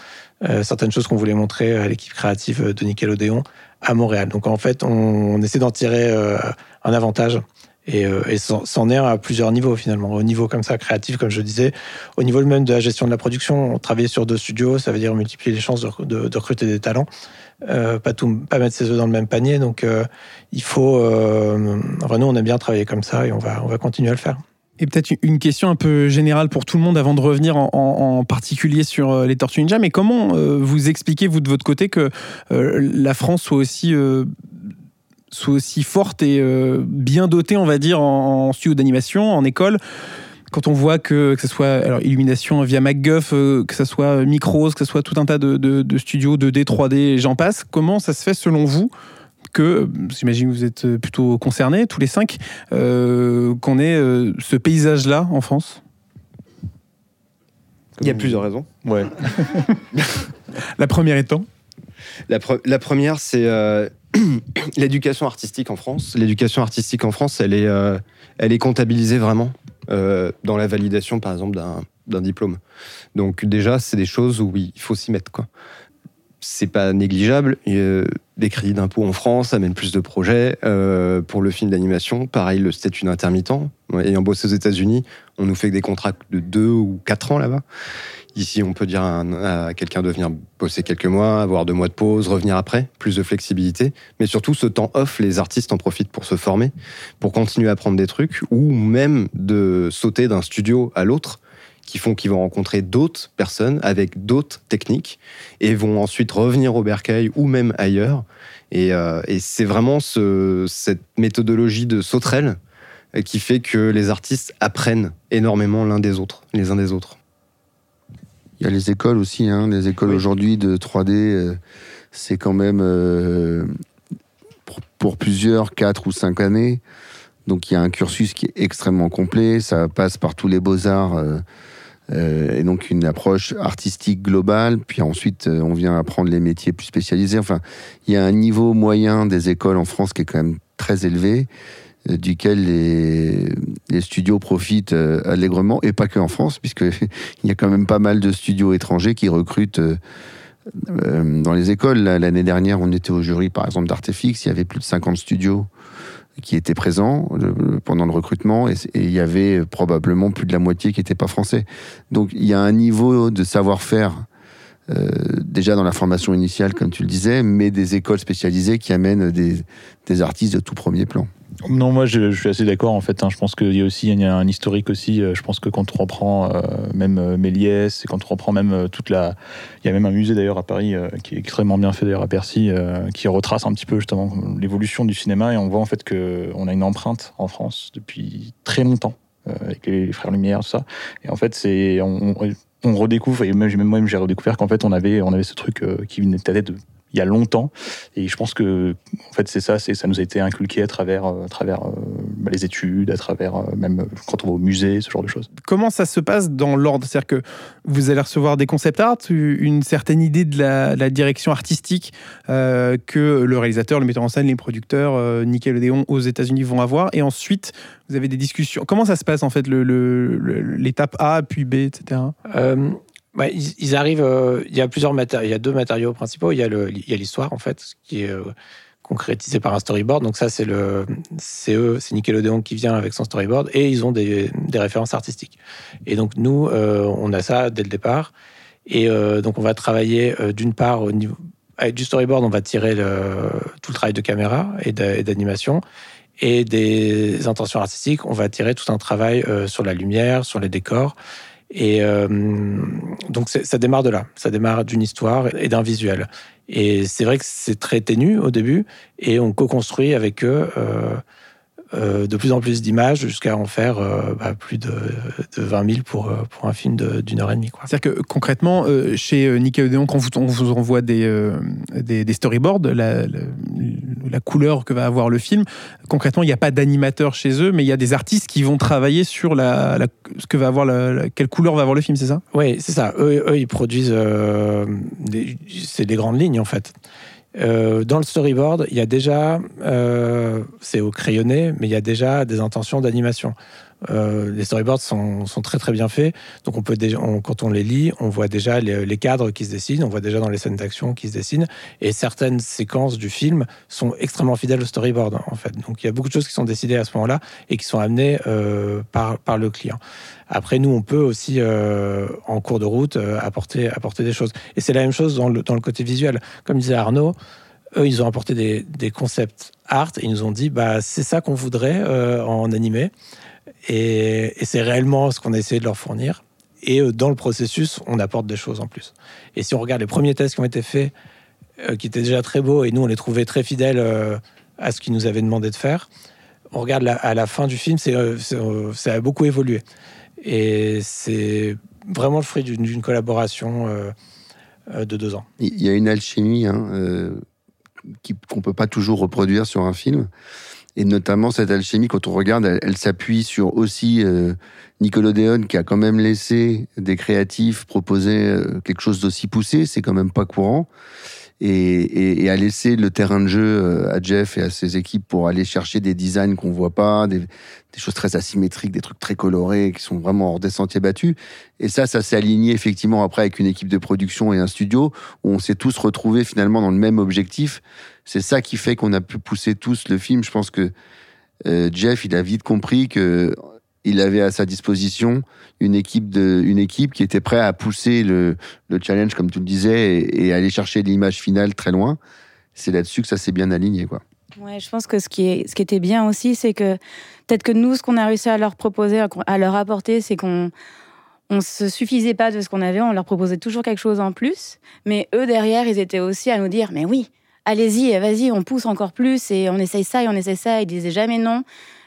euh, certaines choses qu'on voulait montrer à l'équipe créative de Nickelodeon à Montréal. Donc, en fait, on, on essaie d'en tirer euh, un avantage. Et, euh, et c'en est à plusieurs niveaux finalement. Au niveau comme ça créatif, comme je disais, au niveau même de la gestion de la production, travailler sur deux studios, ça veut dire multiplier les chances de, recruter des talents, euh, pas tout, pas mettre ses œufs dans le même panier. Donc euh, il faut, euh, enfin nous on aime bien travailler comme ça et on va on va continuer à le faire. Et peut-être une question un peu générale pour tout le monde avant de revenir en, en- particulier sur les Tortues Ninja. Mais comment vous expliquez, vous de votre côté, que la France soit aussi, soit aussi forte et euh, bien dotée, on va dire, en, en studio d'animation, en école quand on voit que, que ce soit alors, Illumination via MacGuff, euh, que ce soit Micros, que ce soit tout un tas de, de, de studios 2D, 3D et j'en passe, comment ça se fait selon vous que, j'imagine que vous êtes plutôt concernés, tous les cinq, euh, qu'on ait euh, ce paysage-là en France? Il y a plusieurs raisons. Ouais. La première étant? La, pre- la première, c'est euh, l'éducation artistique en France. L'éducation artistique en France, elle est, euh, elle est comptabilisée vraiment euh, dans la validation, par exemple, d'un diplôme. Donc déjà, c'est des choses où il faut s'y mettre. quoi. C'est pas négligeable. Euh, des crédits d'impôt en France amènent plus de projets. Euh, pour le film d'animation, pareil, le statut d'intermittent. Ayant bossé aux États-Unis, on nous fait des contrats de deux ou quatre ans là-bas. Ici, on peut dire à, un- à quelqu'un de venir bosser quelques mois, avoir deux mois de pause, revenir après, plus de flexibilité. Mais surtout, ce temps off, les artistes en profitent pour se former, pour continuer à apprendre des trucs, ou même de sauter d'un studio à l'autre, qui font qu'ils vont rencontrer d'autres personnes avec d'autres techniques, et vont ensuite revenir au bercail ou même ailleurs. Et, euh, c'est vraiment ce- cette méthodologie de sauterelle qui fait que les artistes apprennent énormément l'un des autres, les uns des autres. Il y a les écoles aussi, hein. les écoles aujourd'hui de 3D, euh, c'est quand même euh, pour, pour plusieurs 4 ou 5 années. Donc il y a un cursus qui est extrêmement complet, ça passe par tous les beaux-arts euh, et donc une approche artistique globale, puis ensuite on vient apprendre les métiers plus spécialisés. Enfin, il y a un niveau moyen des écoles en France qui est quand même très élevé, duquel les, studios profitent euh, allègrement, et pas que en France, puisque il y a quand même pas mal de studios étrangers qui recrutent euh, euh, dans les écoles. L'année dernière, on était au jury, par exemple, d'Artefix, il y avait plus de 50 studios qui étaient présents pendant le recrutement et, il y avait probablement plus de la moitié qui n'étaient pas français. Donc il y a un niveau de savoir-faire déjà dans la formation initiale, comme tu le disais, mais des écoles spécialisées qui amènent des artistes de tout premier plan. Non, moi je, suis assez d'accord en fait. hein. Je pense qu'il y a aussi un historique aussi. euh, Je pense que quand on reprend euh, même euh, Méliès et quand on reprend même euh, toute la, il y a même un musée d'ailleurs à Paris qui est extrêmement bien fait d'ailleurs à Percy, qui retrace un petit peu justement l'évolution du cinéma et on voit en fait que on a une empreinte en France depuis très longtemps avec les, frères Lumière tout ça. Et en fait c'est on, redécouvre et même même moi j'ai redécouvert qu'en fait on avait on avait ce truc qui venait de de il y a longtemps et je pense que en fait c'est ça c'est ça nous a été inculqué à travers euh, à travers euh, bah, les études à travers euh, même quand on va au musée ce genre de choses Comment ça se passe dans l'ordre? C'est-à-dire que vous allez recevoir des concept art, une certaine idée de la, la direction artistique euh, que le réalisateur, le metteur en scène, les producteurs, euh, Nickelodeon aux États-Unis vont avoir, et ensuite vous avez des discussions. Comment ça se passe en fait le- le- le- l'étape A puis B, etc. Bah, ils, arrivent. euh, il y a plusieurs matériaux. Il y a deux matériaux principaux. Il y a l'histoire en fait, qui est euh, concrétisée par un storyboard. Donc ça, c'est le, c'est eux, c'est Nickelodeon qui vient avec son storyboard et ils ont des, références artistiques. Et donc nous, euh, on a ça dès le départ. Et donc on va travailler d'une part au niveau avec du storyboard, on va tirer tout le travail de caméra et d'a- et d'animation. Et des intentions artistiques, on va tirer tout un travail sur la lumière, sur les décors. Et euh, donc ça démarre de là, ça démarre d'une histoire et d'un visuel. Et c'est vrai que c'est très ténu au début, et on co-construit avec eux euh, euh, de plus en plus d'images jusqu'à en faire euh, bah, plus de, de 20 000 pour, euh, pour un film d'une heure et demie. C'est-à-dire que concrètement, euh, chez Nickelodeon, quand vous, on vous envoie des, des, des storyboards, la, la, la couleur que va avoir le film, concrètement, il n'y a pas d'animateur chez eux, mais il y a des artistes qui vont travailler sur la, la- ce que va avoir quelle couleur va avoir le film, c'est ça? Oui, c'est ça. Eux, eux, ils produisent. c'est des grandes lignes, en fait. Euh, dans le storyboard, il y a déjà. euh, c'est au crayonné, mais il y a déjà des intentions d'animation. Euh, les storyboards sont, très très bien faits. Donc on peut quand on les lit, on voit déjà les, cadres qui se dessinent, on voit déjà dans les scènes d'action qui se dessinent. Et certaines séquences du film sont extrêmement fidèles au storyboard, en fait. Donc il y a beaucoup de choses qui sont décidées à ce moment-là et qui sont amenées euh, par, le client. Après, nous, on peut aussi, euh, en cours de route, apporter, apporter des choses. Et c'est la même chose dans le, côté visuel. Comme disait Arnaud, eux, ils ont apporté des, concepts art et ils nous ont dit, bah, c'est ça qu'on voudrait en animé. Et, c'est réellement ce qu'on a essayé de leur fournir. Et euh, dans le processus, on apporte des choses en plus. Et si on regarde les premiers tests qui ont été faits, euh, qui étaient déjà très beaux, et nous, on les trouvait très fidèles euh, à ce qu'ils nous avaient demandé de faire, on regarde à la fin du film, c'est, ça a beaucoup évolué. Et c'est vraiment le fruit d'une, collaboration de deux ans. Il y a une alchimie hein, qu'on peut pas toujours reproduire sur un film. Et notamment, cette alchimie, quand on regarde, elle, elle s'appuie sur aussi euh, Nickelodeon, qui a quand même laissé des créatifs proposer euh, quelque chose d'aussi poussé. C'est quand même pas courant. Et, a laissé le terrain de jeu euh, à Jeff et à ses équipes pour aller chercher des designs qu'on voit pas, des choses très asymétriques, des trucs très colorés qui sont vraiment hors des sentiers battus. Et ça, ça s'est aligné effectivement après avec une équipe de production et un studio où on s'est tous retrouvés finalement dans le même objectif. C'est ça qui fait qu'on a pu pousser tous le film. Je pense que euh, Jeff, il a vite compris que il avait à sa disposition une équipe une équipe qui était prête à pousser le, le challenge, comme tu le disais, et, aller chercher l'image finale très loin. C'est là-dessus que ça s'est bien aligné, quoi. Ouais, je pense que ce qui, est, ce qui était bien aussi, c'est que peut-être que nous, ce qu'on a réussi à leur proposer, à leur apporter, c'est qu'on on se suffisait pas de ce qu'on avait, on leur proposait toujours quelque chose en plus. Mais eux, derrière, ils étaient aussi à nous dire, mais oui, allez-y, vas-y, on pousse encore plus et on essaye ça et on essaye ça. Ils disaient jamais non.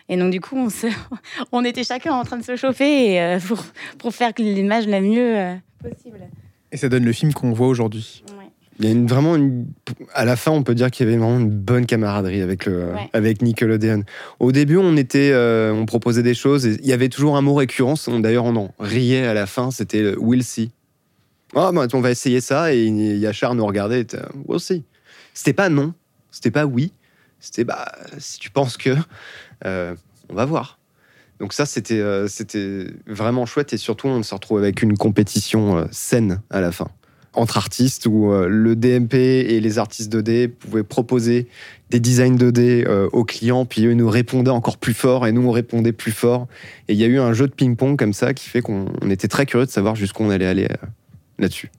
Et donc, du coup, on, se- on était chacun en train de se chauffer et, euh, pour, pour faire l'image la mieux euh, possible. Et ça donne le film qu'on voit aujourd'hui. Il y a une, vraiment une, à la fin, on peut dire qu'il y avait vraiment une bonne camaraderie avec le, Ouais. avec Nickelodeon. Au début, on était, euh, on proposait des choses. Et il y avait toujours un mot récurrent. on- D'ailleurs, on en riait à la fin. C'était le We'll see. Ah, bah, on va essayer ça. Et Yachar nous regardait. et We'll see. C'était pas non. C'était pas oui. C'était bah si tu penses que, euh, on va voir. Donc ça, c'était, euh, c'était vraiment chouette. Et surtout, on se retrouve avec une compétition euh, saine à la fin entre artistes où le DMP et les artistes 2D pouvaient proposer des designs 2D euh, aux clients, puis eux nous répondaient encore plus fort et nous on répondait plus fort. Et il y a eu un jeu de ping-pong comme ça qui fait qu'on on était très curieux de savoir jusqu'où on allait aller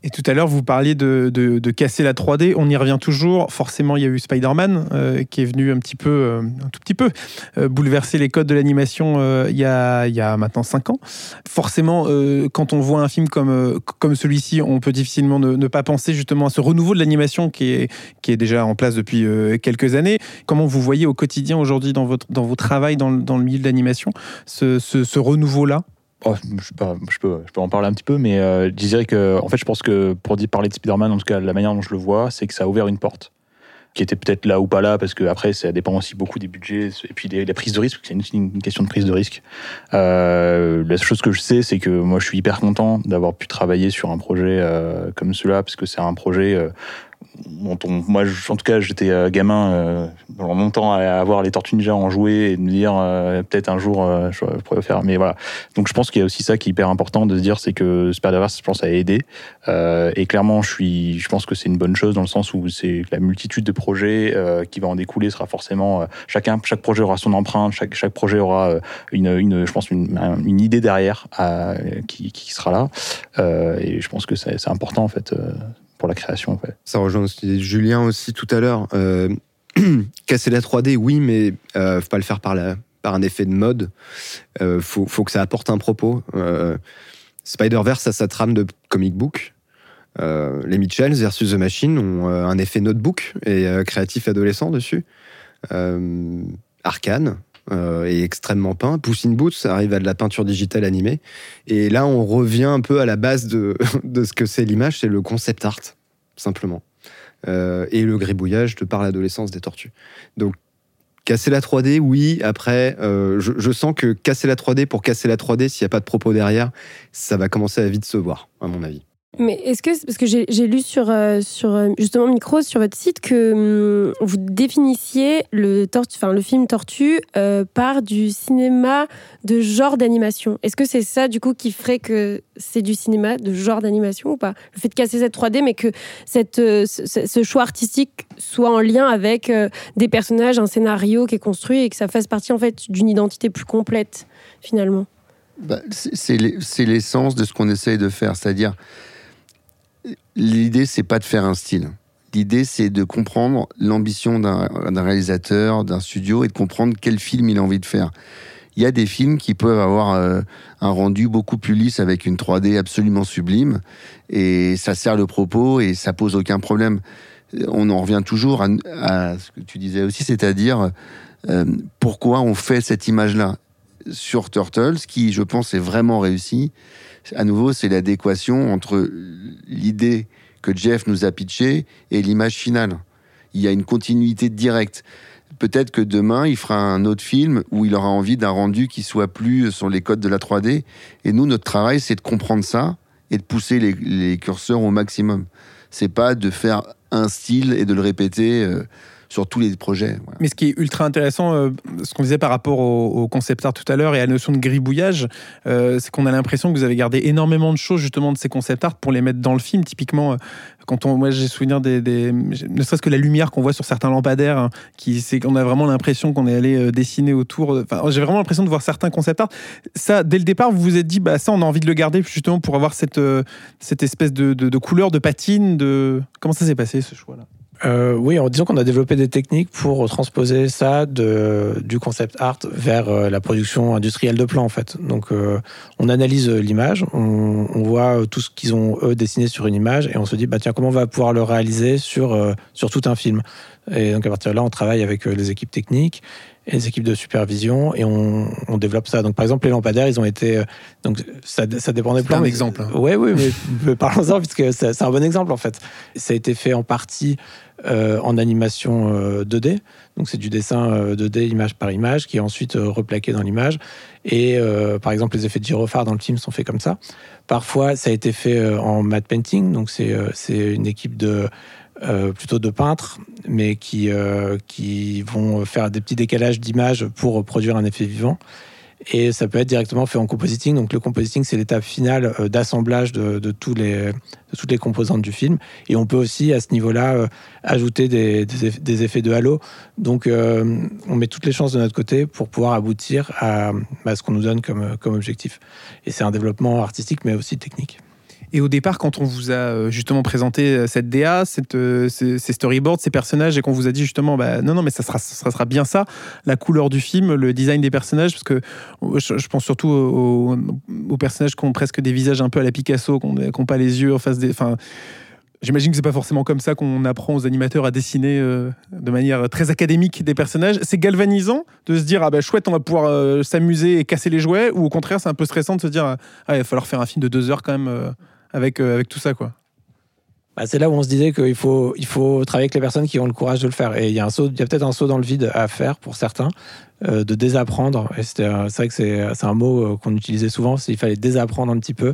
Et tout à l'heure, vous parliez de, casser la 3D. On y revient toujours. Forcément, il y a eu Spider-Man euh, qui est venu un petit peu, euh, un tout petit peu, euh, bouleverser les codes de l'animation il, y a, maintenant 5 ans. Forcément, quand on voit un film comme, comme celui-ci, on peut difficilement ne, pas penser justement à ce renouveau de l'animation qui est, qui est déjà en place depuis quelques années. Comment vous voyez au quotidien aujourd'hui dans, dans vos travails dans, le- milieu de l'animation ce- ce renouveau-là? Oh, je, peux, en parler un petit peu, mais euh, je dirais que, en fait, je pense que pour parler de Spider-Man, en tout cas, la manière dont je le vois, c'est que ça a ouvert une porte qui était peut-être là ou pas là, parce que après, ça dépend aussi beaucoup des budgets et puis des, des prises de risque, parce que c'est une, question de prise de risque. Euh, la chose que je sais, c'est que moi, je suis hyper content d'avoir pu travailler sur un projet euh, comme celui-là, parce que c'est un projet euh, moi, en tout cas, j'étais euh, gamin euh, pendant longtemps à avoir les Tortues Ninja en jouer et de me dire euh, peut-être un jour euh, je, pourrais le faire. Mais voilà. Donc je pense qu'il y a aussi ça qui est hyper important de se dire, c'est que Spider-Verse, je pense, a aidé. Et clairement, je suis, je pense que c'est une bonne chose dans le sens où c'est la multitude de projets qui va en découler sera forcément chacun, chaque projet aura son empreinte, chaque chaque projet aura une, je pense une, un- une idée derrière qui, sera là. Et je pense que c'est important en fait pour la création. En fait. Ça rejoint aussi Julien aussi tout à l'heure. Euh, casser la 3D, oui, mais euh, faut pas le faire par, la, par un effet de mode. Euh, faut, faut que ça apporte un propos. Spider-Verse a sa trame de comic book. Les Mitchells versus The Machine ont un effet notebook et créatif adolescent dessus. Arcane euh, est extrêmement peint. Puss in Boots arrive à de la peinture digitale animée. Et là, on revient un peu à la base de, de ce que c'est l'image, c'est le concept art, simplement. Euh, et le gribouillage de par l'adolescence des tortues. Donc, casser la 3D, oui. Après, euh, je, je sens que casser la 3D pour casser la 3D, s'il n'y a pas de propos derrière, ça va commencer à vite se voir, à mon avis. Mais est-ce que, parce que j'ai lu sur, euh, sur euh, justement Micros, sur votre site, que hum, vous définissiez le, tortue, enfin, le film Tortue euh, par du cinéma de genre d'animation. Est-ce que c'est ça, du coup, qui ferait que c'est du cinéma de genre d'animation ou pas? Le fait de casser cette 3D, mais que cette, euh, ce, choix artistique soit en lien avec des personnages, un scénario qui est construit et que ça fasse partie, en fait, d'une identité plus complète, finalement? Bah, c'est l'essence de ce qu'on essaye de faire. C'est-à-dire, l'idée, c'est pas de faire un style. L'idée, c'est de comprendre l'ambition d'un réalisateur, d'un studio, et de comprendre quel film il a envie de faire. Il y a des films qui peuvent avoir euh, un rendu beaucoup plus lisse avec une 3D absolument sublime, et ça sert le propos et ça pose aucun problème. On en revient toujours à, à ce que tu disais aussi, c'est-à-dire euh, pourquoi on fait cette image-là sur Turtles, qui, je pense, est vraiment réussi. À nouveau, c'est l'adéquation entre l'idée que Jeff nous a pitchée et l'image finale. Il y a une continuité directe. Peut-être que demain, il fera un autre film où il aura envie d'un rendu qui soit plus sur les codes de la 3D. Et nous, notre travail, c'est de comprendre ça et de pousser les, curseurs au maximum. C'est pas de faire un style et de le répéter euh, sur tous les projets. Mais ce qui est ultra intéressant, euh, ce qu'on disait par rapport au, concept art tout à l'heure et à la notion de gribouillage, euh, c'est qu'on a l'impression que vous avez gardé énormément de choses justement de ces concept art pour les mettre dans le film. Typiquement, euh, quand on, moi j'ai souvenir des, ne serait-ce que la lumière qu'on voit sur certains lampadaires, hein, qui c'est qu'on a vraiment l'impression qu'on est allé dessiner autour. Enfin, j'ai vraiment l'impression de voir certains concept art. Ça, dès le départ, vous vous êtes dit, bah ça, on a envie de le garder justement pour avoir cette cette espèce de, de, de couleur, de patine, de comment ça s'est passé ce choix-là? Euh, oui, en disant qu'on a développé des techniques pour transposer ça du concept art vers euh, la production industrielle de plans, en fait. Donc, euh, on analyse l'image, on, voit tout ce qu'ils ont, eux, dessiné sur une image, et on se dit, bah, tiens, comment on va pouvoir le réaliser sur, sur tout un film? Et donc, à partir de là, on travaille avec les équipes techniques, et les équipes de supervision et on, on développe ça. Donc par exemple les lampadaires, ils ont été euh, donc ça, ça dépend des C'est un exemple, hein. Ouais, oui, mais, mais parlons-en puisque c'est un bon exemple en fait. Ça a été fait en partie euh, en animation euh, 2D. Donc c'est du dessin euh, 2D image par image qui est ensuite euh, replaqué dans l'image. Et euh, par exemple les effets de gyrophare dans le film sont faits comme ça. Parfois ça a été fait euh, en matte painting. Donc c'est euh, c'est une équipe de euh, plutôt de peintres, mais qui, euh, qui vont faire des petits décalages d'images pour produire un effet vivant. Et ça peut être directement fait en compositing. Donc le compositing, c'est l'étape finale euh, d'assemblage de, de les, de toutes les composantes du film. Et on peut aussi, à ce niveau-là, ajouter des, des eff- des effets de halo. Donc on met toutes les chances de notre côté pour pouvoir aboutir à, à ce qu'on nous donne comme, comme objectif. Et c'est un développement artistique, mais aussi technique. Et au départ, quand on vous a euh, justement présenté euh, cette DA, euh, ces, storyboards, ces personnages, et qu'on vous a dit justement, bah, non, non, mais ça sera, bien ça, la couleur du film, le design des personnages, parce que je, pense surtout aux, personnages qui ont presque des visages un peu à la Picasso, qui n'ont pas les yeux en face des. Enfin, J'imagine que c'est pas forcément comme ça qu'on apprend aux animateurs à dessiner de manière très académique des personnages. C'est galvanisant de se dire ah bah chouette on va pouvoir s'amuser et casser les jouets ou au contraire c'est un peu stressant de se dire ah il va falloir faire un film de deux heures quand même avec, euh, avec tout ça quoi. Bah, c'est là où on se disait qu'il faut, il faut travailler avec les personnes qui ont le courage de le faire. Et il y a, il a peut-être un saut dans le vide à faire pour certains, euh, de désapprendre. Et euh, c'est vrai que c'est, un mot qu'on utilisait souvent, qu'il fallait désapprendre un petit peu,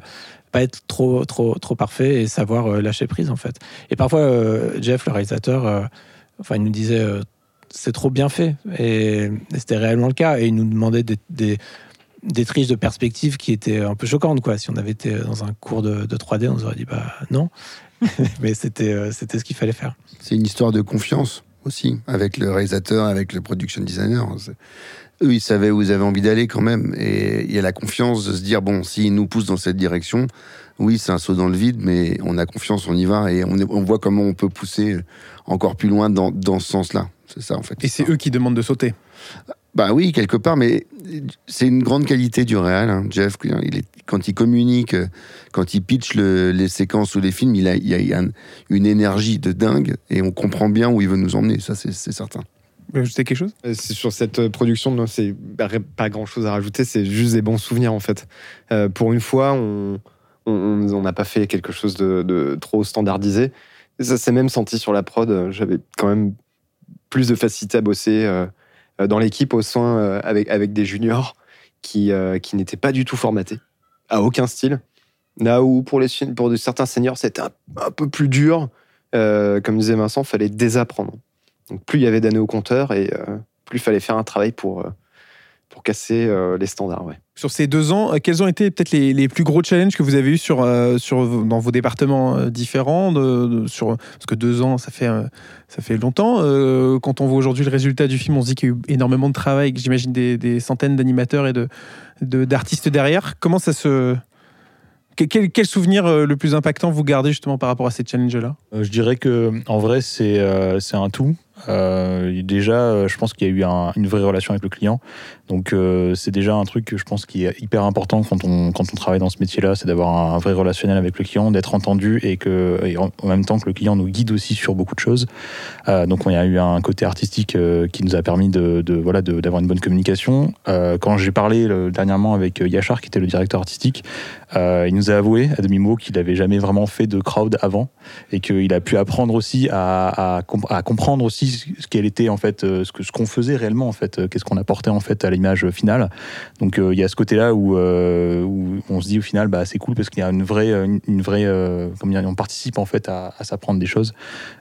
pas être trop, trop, trop parfait et savoir lâcher prise en fait. Et parfois, Jeff, le réalisateur, enfin, il nous disait c'est trop bien fait. Et, c'était réellement le cas. Et il nous demandait des, des triches de perspective qui étaient un peu choquantes. Quoi. Si on avait été dans un cours de, de 3D, on nous aurait dit bah non. Mais c'était, euh, c'était ce qu'il fallait faire. C'est une histoire de confiance aussi, avec le réalisateur, avec le production designer. Eux, ils savaient où ils avaient envie d'aller quand même. Et il y a la confiance de se dire, bon, s'ils nous poussent dans cette direction, oui, c'est un saut dans le vide, mais on a confiance, on y va, et on, est- on voit comment on peut pousser encore plus loin dans, dans ce sens-là. C'est ça, en fait. Et c'est eux qui demandent de sauter. Bah oui, quelque part, mais c'est une grande qualité du réal. hein. Jeff, il est, quand il communique, quand il pitch le- les séquences ou les films, il a, il a- un- une énergie de dingue et on comprend bien où il veut nous emmener. Ça, c'est certain. Ajouter quelque chose? Euh, c'est Sur cette euh, production, non, c'est pas grand chose à rajouter, c'est juste des bons souvenirs en fait. Euh, pour une fois, on on- on n'a pas fait quelque chose de, de trop standardisé. Et ça s'est même senti sur la prod. J'avais quand même plus de facilité à bosser euh, dans l'équipe au sein euh, avec, avec des juniors qui, euh, qui n'étaient pas du tout formatés, à aucun style. Là où pour, les, pour certains seniors, c'était un, un peu plus dur. Euh, comme disait Vincent, fallait désapprendre. Donc plus il y avait d'années au compteur et euh, plus il fallait faire un travail pour, euh, pour casser euh, les standards. Ouais. Sur ces deux ans, euh, quels ont été peut-être les, les plus gros challenges que vous avez eu sur, euh, sur, dans vos départements différents de, de- sur, Parce que deux ans, ça fait, euh, ça fait longtemps. Euh, quand on voit aujourd'hui le résultat du film, on se dit qu'il y a eu énormément de travail, que j'imagine des, des centaines d'animateurs et de, de- d'artistes derrière. Comment ça se... Que- Quel, quel souvenir le plus impactant vous gardez justement par rapport à ces challenges-là? Euh, je dirais que en vrai c'est euh, c'est un tout. Euh, déjà, euh, je pense qu'il y a eu un- une vraie relation avec le client. Donc euh, c'est déjà un truc que je pense qui est hyper important quand on quand on travaille dans ce métier-là, c'est d'avoir un, vrai relationnel avec le client, d'être entendu et que et en, même temps que le client nous guide aussi sur beaucoup de choses. Euh, donc il y a eu un côté artistique euh, qui nous a permis de, de voilà d'avoir une bonne communication. Euh, quand j'ai parlé euh, dernièrement avec Yachar qui était le directeur artistique, euh, il nous a avoué à demi mot qu'il avait jamais vraiment fait de crowd avant et qu'il a pu apprendre aussi à, à, comp- à comprendre aussi ce qu'elle était en fait, euh, ce qu'on faisait réellement en fait, euh, qu'est-ce qu'on apportait en fait à l'image finale. Donc il y a ce côté-là où, on se dit au final bah c'est cool parce qu'il y a une vraie une, vraie on participe en fait à, s'apprendre des choses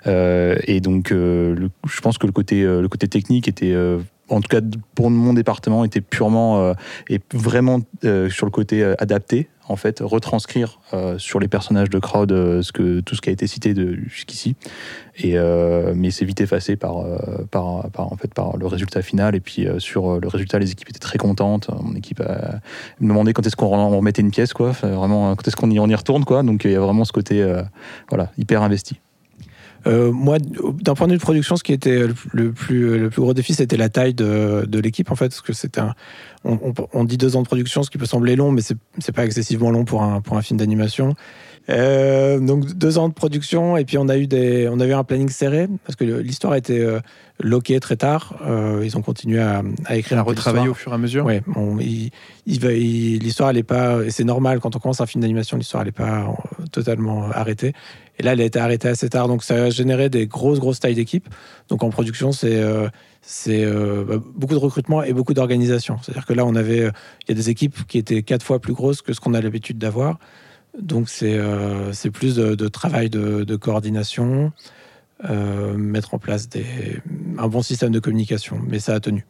et donc je pense que le côté technique était en tout cas pour mon département était purement et vraiment sur le côté adapté en fait retranscrire euh, sur les personnages de crowd euh, tout ce qui a été cité jusqu'ici. Euh, mais c'est vite effacé par, fait le résultat final. Et puis sur le résultat les équipes étaient très contentes. Mon équipe a me demandé quand est-ce qu'on on remettait une pièce quoi. Vraiment quand est-ce qu'on y, y retourne quoi. Donc il y a vraiment ce côté voilà hyper investi Euh, moi, d'un point de vue de production, ce qui était le, plus, le plus gros défi, c'était la taille de, de l'équipe, en fait, parce que un. On, dit deux ans de production, ce qui peut sembler long, mais c'est pas excessivement long pour un, pour un film d'animation. Euh, donc deux ans de production et puis on a eu des, on a eu un planning serré parce que l'histoire a été euh, loquée très tard. Euh, ils ont continué à, à écrire À retravailler au fur et à mesure. Il- l'histoire est pas, et c'est normal quand on commence un film d'animation, l'histoire est pas euh, totalement arrêtée. Et là, elle a été arrêtée assez tard, donc ça a généré des grosses grosses tailles d'équipe. Donc en production, c'est c'est euh, bah, beaucoup de recrutement et beaucoup d'organisation. C'est-à-dire que là, on avait, euh, il y a des équipes qui étaient quatre fois plus grosses que ce qu'on a l'habitude d'avoir. Donc c'est euh, c'est plus de, de travail de, de coordination, euh, mettre en place des, un bon système de communication. Mais ça a tenu.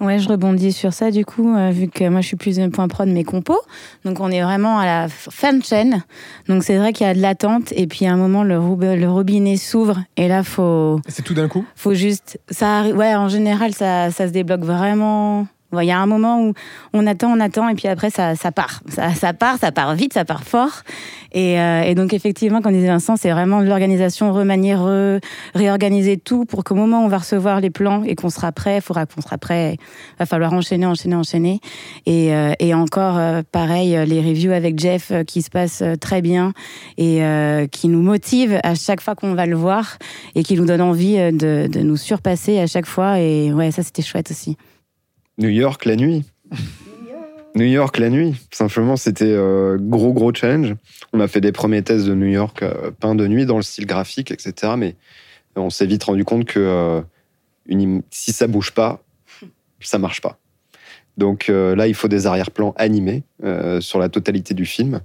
Ouais, je rebondis sur ça du coup, euh, vu que moi je suis plus un point prod mes compos. Donc on est vraiment à la fin de chaîne. Donc c'est vrai qu'il y a de l'attente et puis à un moment le, robinet s'ouvre et là faut C'est tout d'un coup? faut juste ça ouais en général ça, ça se débloque vraiment il y a un moment où on attend on attend et puis après ça, ça part ça, ça part ça part vite ça part fort et, euh, et donc effectivement comme disait Vincent c'est vraiment de l'organisation remanier re- réorganiser tout pour qu'au moment où on va recevoir les plans et qu'on sera prêt il faudra qu'on sera prêt va falloir enchaîner enchaîner enchaîner et, euh, et encore euh, pareil euh, les reviews avec Jeff euh, qui se passent très bien et qui nous motivent à chaque fois qu'on va le voir et qui nous donne envie de, de nous surpasser à chaque fois. Et ouais, ça, c'était chouette aussi. New York la nuit. New York la nuit. Simplement, c'était euh, gros, gros challenge. On a fait des premiers tests de New York euh, peints de nuit dans le style graphique, etc. Mais on s'est vite rendu compte que euh, si ça bouge pas, ça marche pas. Donc euh, là, il faut des arrière-plans animés sur la totalité du film.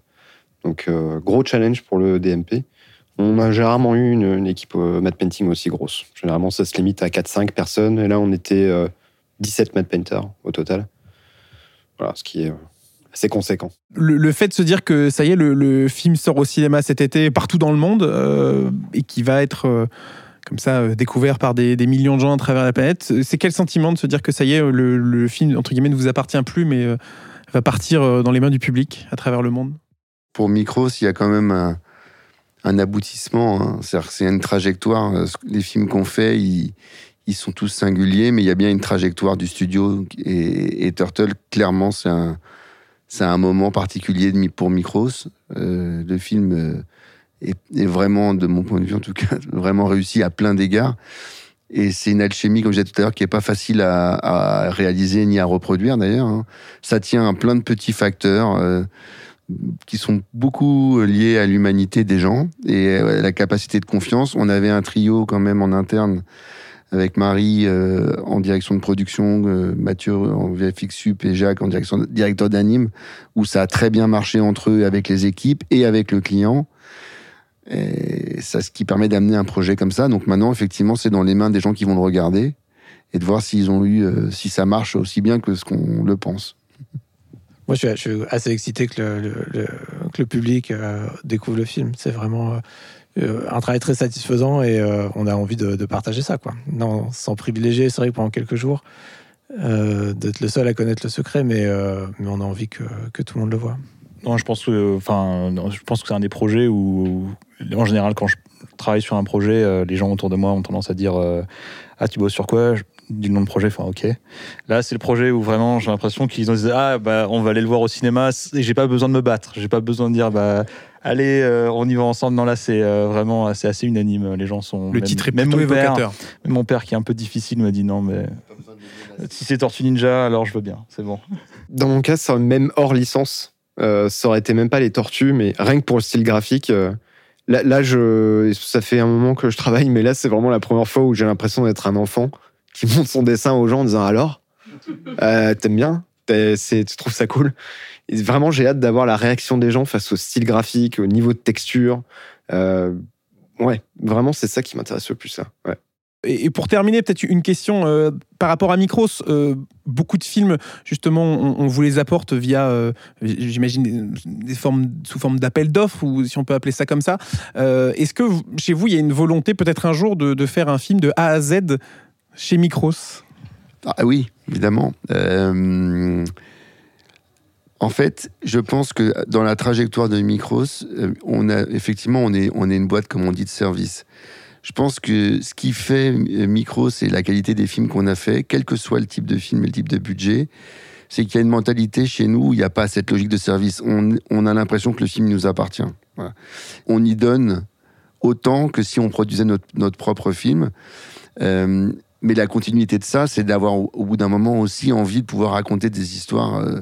Donc gros challenge pour le DMP. On a généralement eu une, équipe matte painting aussi grosse. Généralement, ça se limite à 4-5 personnes. Et là, on était 17 matte painters au total. Voilà, ce qui est euh, assez conséquent. Le, le fait de se dire que ça y est, le, le film sort au cinéma cet été partout dans le monde euh, et qui va être euh, comme ça euh, découvert par des, des millions de gens à travers la planète, c'est quel sentiment de se dire que ça y est, le, le film entre guillemets ne vous appartient plus, mais euh, va partir dans les mains du public à travers le monde? Pour Micros, il y a quand même un, un aboutissement. hein. C'est-à-dire que c'est une trajectoire. Les films qu'on fait, ils, ils sont tous singuliers, mais il y a bien une trajectoire du studio. Et, Turtle, clairement, c'est un, c'est un moment particulier pour Micros. Euh, le film euh, est, vraiment, de mon point de vue en tout cas, vraiment réussi à plein d'égards. Et c'est une alchimie, comme je disais tout à l'heure, qui est pas facile à, à réaliser ni à reproduire d'ailleurs. hein. Ça tient à plein de petits facteurs. euh, qui sont beaucoup liés à l'humanité des gens et euh, la capacité de confiance. On avait un trio quand même en interne avec Marie euh, en direction de production, euh, Mathieu en VFX Sup et Jacques en directeur d'anime, où ça a très bien marché entre eux avec les équipes et avec le client. Et c'est ce qui permet d'amener un projet comme ça. Donc maintenant, effectivement, c'est dans les mains des gens qui vont le regarder et de voir s'ils ont eu, euh, si ça marche aussi bien que ce qu'on le pense. Moi, je suis, assez excité que le, que le public découvre le film. C'est vraiment un travail très satisfaisant et euh, on a envie de, partager ça. Quoi. Non, sans privilégier, c'est vrai que pendant quelques jours, euh, d'être le seul à connaître le secret, mais, euh, mais on a envie que, que tout le monde le voit. Non, je pense que, enfin, que c'est un des projets où, en général, quand je travaille sur un projet, euh, les gens autour de moi ont tendance à dire euh, Ah, tu bosses sur quoi? Je nom de projet, enfin, ok. Là, c'est le projet où vraiment j'ai l'impression qu'ils ont dit Ah, bah, on va aller le voir au cinéma et j'ai pas besoin de me battre. J'ai pas besoin de dire Bah, allez, euh, on y va ensemble. Non, là, c'est euh, vraiment c'est assez unanime. Les gens sont. Le même- titre est même plutôt mon père, évocateur. même mon père qui est un peu difficile me dit Non, mais si c'est Tortue Ninja, alors je veux bien, c'est bon. Dans mon cas, ça, même hors licence, euh, ça aurait été même pas les tortues, mais rien que pour le style graphique. euh, là, là, je, ça fait un moment que je travaille, mais là, c'est vraiment la première fois où j'ai l'impression d'être un enfant qui montre son dessin aux gens en disant alors, euh, t'aimes bien? Tu trouves ça cool Vraiment, j'ai hâte d'avoir la réaction des gens face au style graphique, au niveau de texture. Euh, ouais, vraiment, c'est ça qui m'intéresse le plus. Et pour terminer, peut-être une question euh, par rapport à Micros. euh, beaucoup de films, justement, on, vous les apporte via, j'imagine, sous forme d'appel d'offres, ou si on peut appeler ça comme ça. Est-ce que chez vous, il y a une volonté, peut-être un jour, de, de faire un film de A à Z chez Micros? Ah oui, évidemment. Euh, en fait, je pense que dans la trajectoire de Micros, euh, on a effectivement, on est, on est une boîte, comme on dit, de service. Je pense que ce qui fait euh, Micros et la qualité des films qu'on a fait, quel que soit le type de film et le type de budget, c'est qu'il y a une mentalité chez nous où il n'y a pas cette logique de service. On, a l'impression que le film nous appartient. On y donne autant que si on produisait notre, notre propre film. Mais la continuité de ça, c'est d'avoir au, bout d'un moment aussi envie de pouvoir raconter des histoires euh,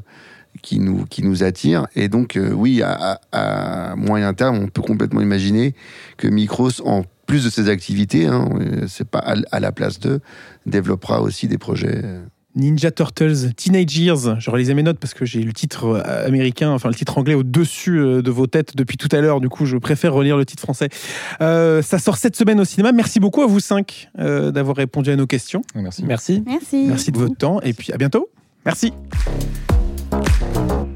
qui, nous, attirent. Et donc, euh, oui, à, moyen terme, on peut complètement imaginer que Micros, en plus de ses activités, hein, euh, c'est pas à, à la place d'eux, développera aussi des projets. Ninja Turtles Teenage Years. Je relisais mes notes parce que j'ai le titre euh, américain, enfin le titre anglais au-dessus euh, de vos têtes depuis tout à l'heure. Du coup, je préfère relire le titre français. Euh, ça sort cette semaine au cinéma. Merci beaucoup à vous cinq euh, d'avoir répondu à nos questions. Merci. Merci. Merci. Merci de votre temps et puis à bientôt. Merci.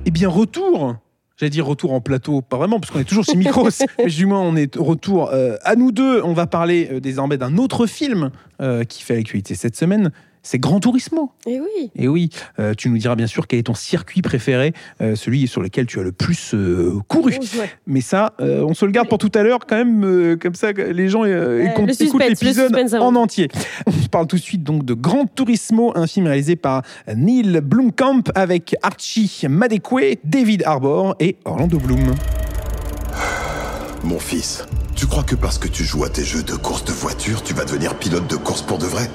Eh bien, retour. J'allais dire retour en plateau, pas vraiment, parce qu'on est toujours chez Micros, mais du moins on est retour euh, à nous deux. On va parler euh, désormais d'un autre film euh, qui fait l'actualité cette semaine. C'est Gran Turismo. Et oui. Et oui, euh, tu nous diras bien sûr quel est ton circuit préféré, euh, celui sur lequel tu as le plus euh, couru. Ouais. Mais ça, euh, on se le garde pour tout à l'heure, quand même, euh, comme ça, les gens euh, Euh, écoutent le le l'épisode en entier. On parle tout de suite donc de Grand Turismo, un film réalisé par Neil Blomkamp avec Archie Madekwe, David Harbour et Orlando Bloom. Mon fils, tu crois que parce que tu joues à tes jeux de course de voiture, tu vas devenir pilote de course pour de vrai?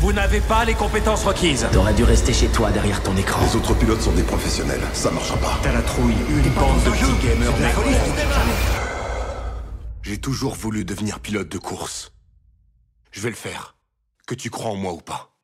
Vous n'avez pas les compétences requises. T'aurais dû rester chez toi derrière ton écran. Les autres pilotes sont des professionnels, ça marchera pas. T'as la trouille. Une bande de petits gamers. J'ai toujours voulu devenir pilote de course. Je vais le faire. Que tu crois en moi ou pas.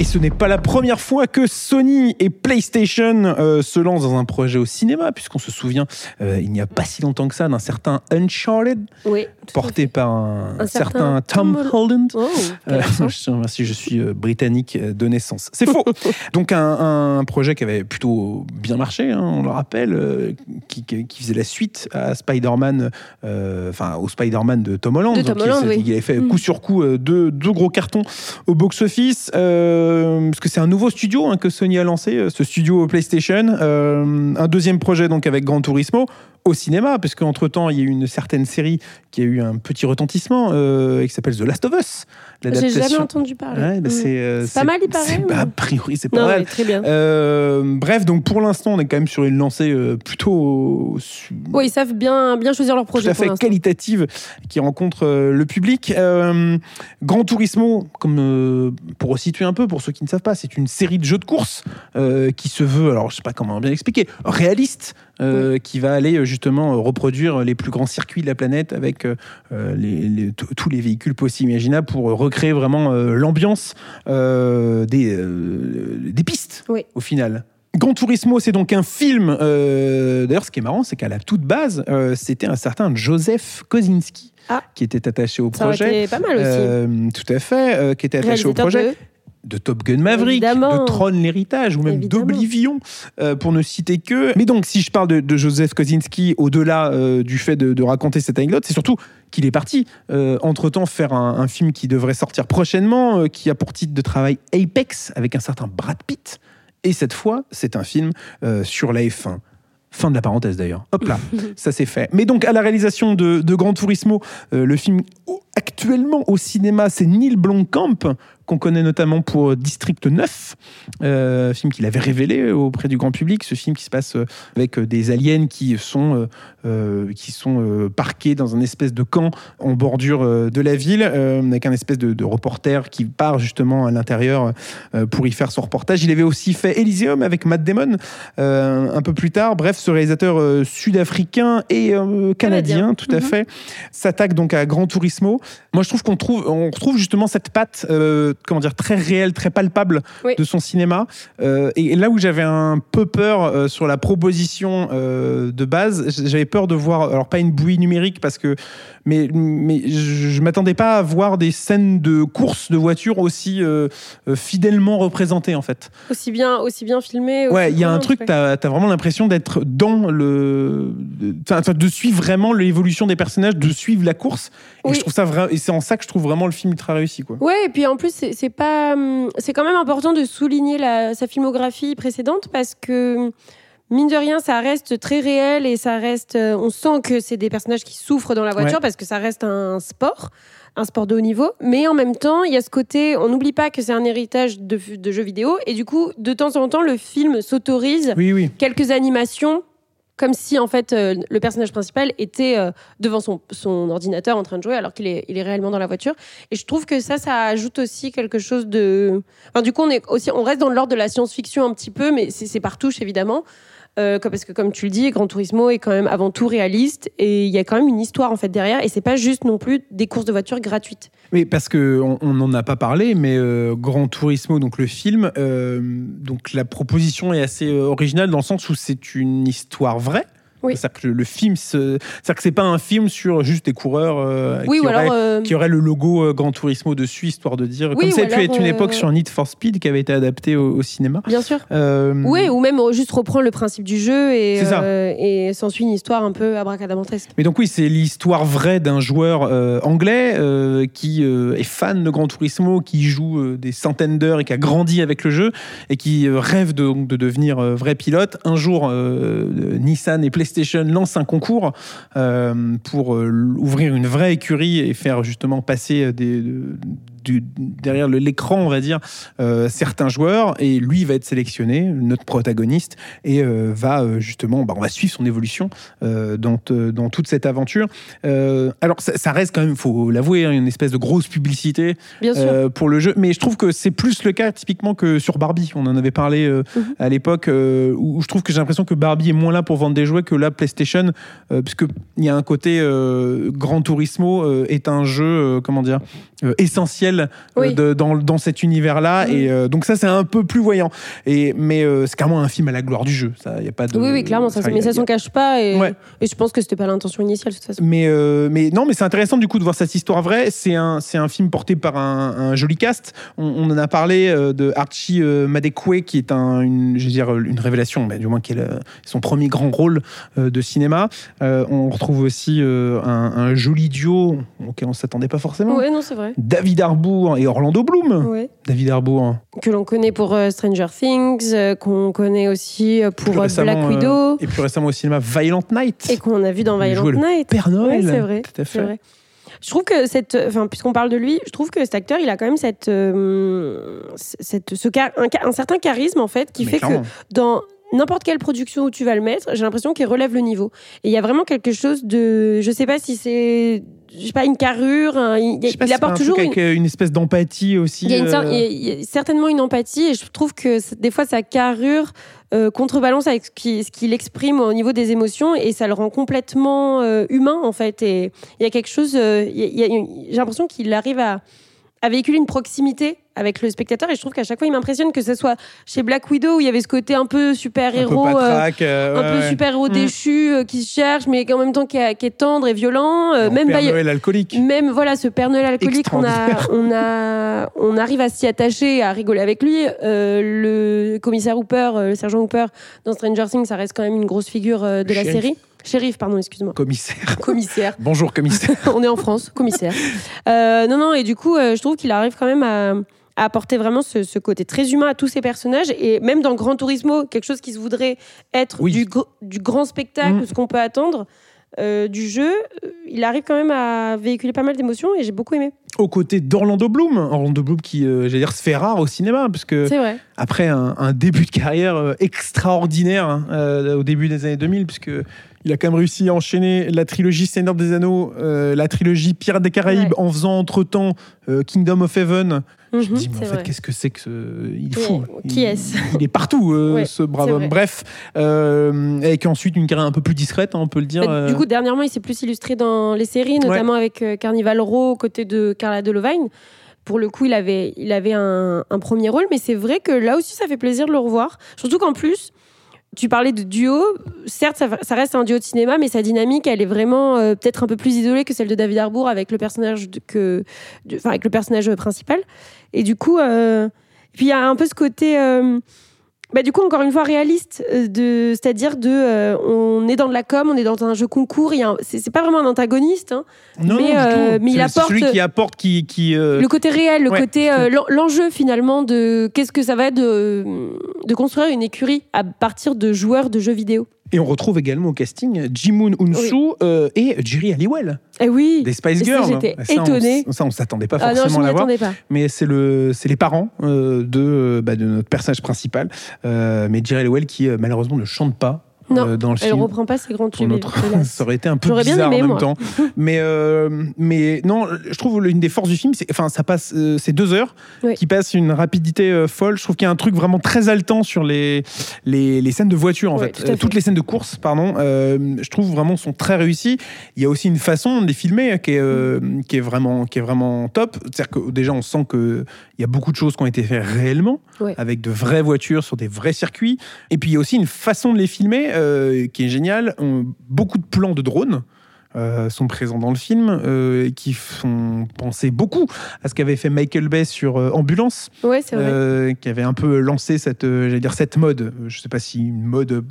Et ce n'est pas la première fois que Sony et PlayStation euh, se lancent dans un projet au cinéma, puisqu'on se souvient, euh, il n'y a pas si longtemps que ça, d'un certain Uncharted, Oui. Porté par un, Un certain certain Tom Tom Holland. Oh, Euh, accent. je, merci, je suis euh, britannique euh, de naissance. C'est faux. Donc un, un projet qui avait plutôt bien marché, hein, on le rappelle, euh, qui, faisait la suite à Spider-Man, enfin au Spider-Man de Tom Holland. De Tom Donc, il- Holland, oui. Il avait fait Mm. coup sur coup deux, deux gros cartons au box-office. parce que c'est un nouveau studio hein, que Sony a lancé, ce studio PlayStation. Un deuxième projet donc avec Gran Turismo au cinéma, parce qu'entre temps, il y a eu une certaine série qui a eu un petit retentissement, euh, qui s'appelle The Last of Us. J'ai jamais entendu parler. Ouais, bah, Mm. c'est euh, C'est pas mal, il paraît, ou- bah, a priori, c'est pas Non, mal. très bien. Euh, bref, donc pour l'instant, on est quand même sur une lancée euh, plutôt Oui, ils savent bien, bien choisir leur tout projet à pour fait qualitative qui rencontre le public. Grand Turismo, comme pour resituer un peu pour ceux qui ne savent pas, c'est une série de jeux de course qui se veut, alors je sais pas comment bien expliquer, réaliste, euh, qui va aller euh, justement euh, reproduire les plus grands circuits de la planète avec euh, les- les- t- tous les véhicules possibles imaginables pour recréer vraiment euh, l'ambiance des, des pistes Oui. au final. Gran Turismo, c'est donc un film. euh, D'ailleurs, ce qui est marrant, c'est qu'à la toute base, euh, c'était un certain Joseph Kosinski Ah. qui était attaché au Ça projet. été pas mal aussi. Euh, tout à fait, qui était attaché au projet de- Top Gun Maverick, Évidemment. de Tron l'héritage ou même d'Oblivion, euh, pour ne citer que. Mais donc, si je parle de, de Joseph Kosinski, au-delà euh, du fait de, de raconter cette anecdote, c'est surtout qu'il est parti euh, entre-temps faire un, un film qui devrait sortir prochainement, qui a pour titre de travail Apex, avec un certain Brad Pitt. Et cette fois, c'est un film sur la F1. Fin de la parenthèse d'ailleurs. Hop là, ça c'est fait. Mais donc à la réalisation de, de Gran Turismo, euh, le film actuellement au cinéma, c'est Neil Blomkamp, qu'on connaît notamment pour District 9, euh, film qu'il avait révélé auprès du grand public. Ce film qui se passe euh, avec euh, des aliens qui sont, euh, euh, qui sont euh, parqués dans un espèce de camp en bordure euh, de la ville, euh, avec un espèce de, de reporter qui part justement à l'intérieur euh, pour y faire son reportage. Il avait aussi fait Elysium avec Matt Damon euh, un peu plus tard. Bref, ce réalisateur euh, sud-africain et euh, canadien, Canadien. tout à Mhm. fait, s'attaque donc à Gran Turismo. Moi, je trouve qu'on trouve, on retrouve justement cette patte, euh, comment dire, très réelle, très palpable Oui. de son cinéma. Euh, et, et là où j'avais un peu peur euh, sur la proposition euh, de base, j'avais peur de voir, alors pas une bouillie numérique parce que, mais, mais je, je m'attendais pas à voir des scènes de course de voitures aussi fidèlement représentées en fait. Aussi bien, aussi bien filmé. Ouais, il y a un truc, t'as as vraiment l'impression d'être dans le. Enfin, enfin, de suivre vraiment l'évolution des personnages, de suivre la course. Et Oui. je trouve ça vrai, et c'est en ça que je trouve vraiment le film ultra réussi, quoi. Ouais, et puis en plus, c'est pas. hum, C'est quand même important de souligner la, sa filmographie précédente parce que, mine de rien, ça reste très réel et ça reste. euh, On sent que c'est des personnages qui souffrent dans la voiture Ouais. parce que ça reste un sport, un sport de haut niveau. Mais en même temps, il y a ce côté. On n'oublie pas que c'est un héritage de, de jeux vidéo et du coup, de temps en temps, le film s'autorise Oui, oui. quelques animations comme si en fait euh, le personnage principal était euh, devant son, ordinateur en train de jouer alors qu'il est, réellement dans la voiture. Et je trouve que ça, ça ajoute aussi quelque chose de. Enfin, du coup, on, est aussi, on reste dans l'ordre de la science-fiction un petit peu, mais c'est c'est par touche évidemment. Euh, parce que comme tu le dis, Gran Turismo est quand même avant tout réaliste et il y a quand même une histoire en fait derrière et c'est pas juste non plus des courses de voitures gratuites. Oui, parce que on n'en a pas parlé, mais euh, Gran Turismo, donc le film, euh, donc la proposition est assez euh, originale dans le sens où c'est une histoire vraie. Oui. C'est-à-dire que le, film, se- c'est-à-dire que c'est pas un film sur juste des coureurs euh, Oui, qui, ou auraient, alors euh, qui auraient le logo euh, Gran Turismo dessus, histoire de dire. Oui, comme ça a pu être une époque sur Need for Speed qui avait été adapté au, au cinéma. bien sûr. Oui, ou même juste reprendre le principe du jeu et, s'ensuit une histoire un peu abracadabrantesque. Mais donc oui, c'est l'histoire vraie d'un joueur anglais qui est fan de Gran Turismo, qui joue des centaines d'heures et qui a grandi avec le jeu et qui rêve de, de devenir vrai pilote. Un jour, Nissan et PlayStation lancent un concours euh, pour euh, ouvrir une vraie écurie et faire justement passer des, de- du- derrière l'écran, on va dire, euh, certains joueurs. Et lui va être sélectionné, notre protagoniste, et euh, va euh, justement, bah, on va suivre son évolution dans, te- dans toute cette aventure. Alors, ça, ça reste quand même, faut l'avouer, hein, une espèce de grosse publicité pour le jeu. Mais je trouve que c'est plus le cas typiquement que sur Barbie. On en avait parlé Mhm. à l'époque où je trouve que j'ai l'impression que Barbie est moins là pour vendre des jouets que la PlayStation, puisque il y a un côté euh, Gran Turismo est un jeu, comment dire, essentiel euh, Oui. de- dans, dans cet univers-là. Et euh, donc ça, c'est un peu plus voyant. Et mais euh, c'est carrément un film à la gloire du jeu. Ça, y a pas de. oui, oui, clairement, ça, enfin, mais ça s'en cache pas et, Ouais. et je pense que c'était pas l'intention initiale de toute façon. Mais, euh, mais non, mais c'est intéressant du coup de voir cette histoire vraie. C'est un, c'est un film porté par un, un joli cast. On, on en a parlé euh, de Archie euh, Madekwe, qui est un, une, je veux dire, une révélation, mais du moins qui est le- son premier grand rôle euh, de cinéma. Euh, on retrouve aussi euh, un, un joli duo auquel on s'attendait pas forcément. Ouais, non, c'est vrai. David Harbour et Orlando Bloom. Ouais. David Harbour. Que l'on connaît pour euh, Stranger Things, euh, qu'on connaît aussi euh, pour Black Widow et plus récemment au cinéma Violent Night. et qu'on a vu dans Violent Night. Père Noël. Ouais, c'est vrai. Tout à fait. vrai. Je trouve que cette, enfin, puisqu'on parle de lui, je trouve que cet acteur, il a quand même cette, cette, ce un, un certain charisme en fait, qui Mais fait clairement. que dans n'importe quelle production où tu vas le mettre, j'ai l'impression qu'il relève le niveau. Et il y a vraiment quelque chose de, je sais pas si c'est, je sais pas, une carrure, un- il, apporte un toujours truc une, avec euh, une espèce d'empathie aussi. il y, a une euh, il y a- certainement une empathie et je trouve que des fois sa carrure euh, contrebalance avec ce qui- ce qu'il exprime au niveau des émotions et ça le rend complètement euh, humain en fait. Et il y a quelque chose, j'ai l'impression qu'il arrive à, à véhiculer une proximité avec le spectateur et je trouve qu'à chaque fois il m'impressionne que ce soit chez Black Widow où il y avait ce côté un peu super un peu patraque, euh, un ouais, peu ouais. super-héros Mm. déchu euh, qui se cherche, mais en même temps qui, est- qui est tendre et violent. euh, même Père Noël alcoolique. même voilà ce Père Noël alcoolique, on a, on a, on arrive à s'y attacher, à rigoler avec lui. Euh, le commissaire Hooper, euh, le sergent Hooper dans Stranger Things, ça reste quand même une grosse figure euh, de la série. Shérif, pardon, excuse-moi. Commissaire. Commissaire. Bonjour commissaire. on est en France, commissaire. Euh, non, non, et du coup, euh, je trouve qu'il arrive quand même à, à apporter vraiment ce, ce côté très humain à tous ces personnages. Et même dans Gran Turismo, quelque chose qui se voudrait être Oui. du, gr- du grand spectacle, Mm. ce qu'on peut attendre euh, du jeu, euh, il arrive quand même à véhiculer pas mal d'émotions et j'ai beaucoup aimé. Aux côtés d'Orlando Bloom. Orlando Bloom qui, euh, j'allais dire, se fait rare au cinéma, puisque C'est vrai. après un, un début de carrière euh, extraordinaire hein, euh, au début des années 2000, puisque il a quand même réussi à enchaîner la trilogie Seigneur des Anneaux, la trilogie Pirates des Caraïbes, Ouais. en faisant entre-temps Kingdom of Heaven. Je me Mhm, dis, mais en fait, qu'est-ce que c'est que ce... Il fou. qui Il- est-ce Il est partout, euh, Ouais, ce brave homme. Bref, euh, avec ensuite une carrière un peu plus discrète, hein, on peut le dire. Bah, euh, Du coup, dernièrement, il s'est plus illustré dans les séries, notamment avec euh, Carnival Row aux côtés de Carla Delevingne. Pour le coup, il avait, il avait un, un premier rôle, mais c'est vrai que là aussi, ça fait plaisir de le revoir. Surtout qu'en plus, tu parlais de duo. Certes, ça, ça reste un duo de cinéma, mais sa dynamique, elle est vraiment euh, peut-être un peu plus isolée que celle de David Harbour avec le personnage de- que, de- enfin, avec le personnage principal. Et du coup, euh, puis il y a un peu ce côté. euh, bah, du coup, encore une fois, réaliste, euh, de, c'est-à-dire de, euh, on est dans de la com, on est dans un jeu concours, il y a un- c'est, c'est pas vraiment un antagoniste, hein. non, mais, non, mais il C'est- apporte- celui qui apporte, qui. qui le côté réel, le ouais, côté, l'en- l'enjeu finalement de qu'est-ce que ça va être de, de construire une écurie à partir de joueurs de jeux vidéo. Et on retrouve également au casting Jimoon Unsu euh, et Jerry Halliwell Eh oui, des Spice Girls. j'étais Ça, on- étonnée. Ça, on s'attendait pas ah non, je forcément à l'avoir. attendais pas. Mais c'est le, c'est les parents euh, de, bah, de notre personnage principal, euh, mais Jerry Halliwell qui euh, malheureusement ne chante pas. Non, euh, dans le Elle film. reprend pas ses grands tubes. notre- ça aurait été un peu bien bizarre aimé, en même moi. temps. Mais, euh, mais non, je trouve l'une des forces du film, c'est enfin ça passe, euh, c'est deux heures Oui. qui passent une rapidité euh, folle. Je trouve qu'il y a un truc vraiment très haletant sur les les, les scènes de voiture en fait. fait. toutes les scènes de course, pardon. euh, je trouve vraiment sont très réussies. Il y a aussi une façon de les filmer qui est euh, qui est vraiment qui est vraiment top. C'est-à-dire que déjà on sent que il y a beaucoup de choses qui ont été faites réellement avec de vraies voitures sur des vrais circuits. Et puis il y a aussi une façon de les filmer euh, qui est géniale. On- beaucoup de plans de drones. euh, sont présents dans le film euh, et qui font penser beaucoup à ce qu'avait fait Michael Bay sur euh, Ambulance, Ouais, c'est vrai. qui avait un peu lancé cette, dire cette mode. Je sais pas si une mode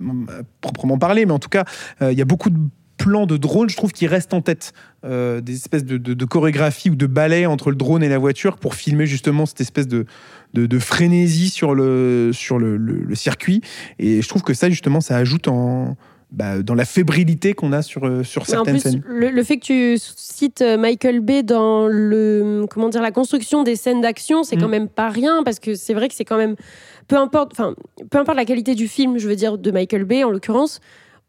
proprement parlée, mais en tout cas, il y a beaucoup de plans de drones, je trouve, qui restent en tête. Des espèces de, de, de chorégraphie ou de ballet entre le drone et la voiture pour filmer justement cette espèce de, de, de frénésie sur, le, sur le, le- le circuit. Et je trouve que ça, justement, ça ajoute en, bah, dans la fébrilité qu'on a sur, euh, sur Mais en certaines plus, scènes. le, le fait que tu cites euh, Michael Bay dans le comment dire la construction des scènes d'action, c'est Mm. quand même pas rien parce que c'est vrai que c'est quand même peu importe, enfin peu importe la qualité du film, je veux dire de Michael Bay en l'occurrence,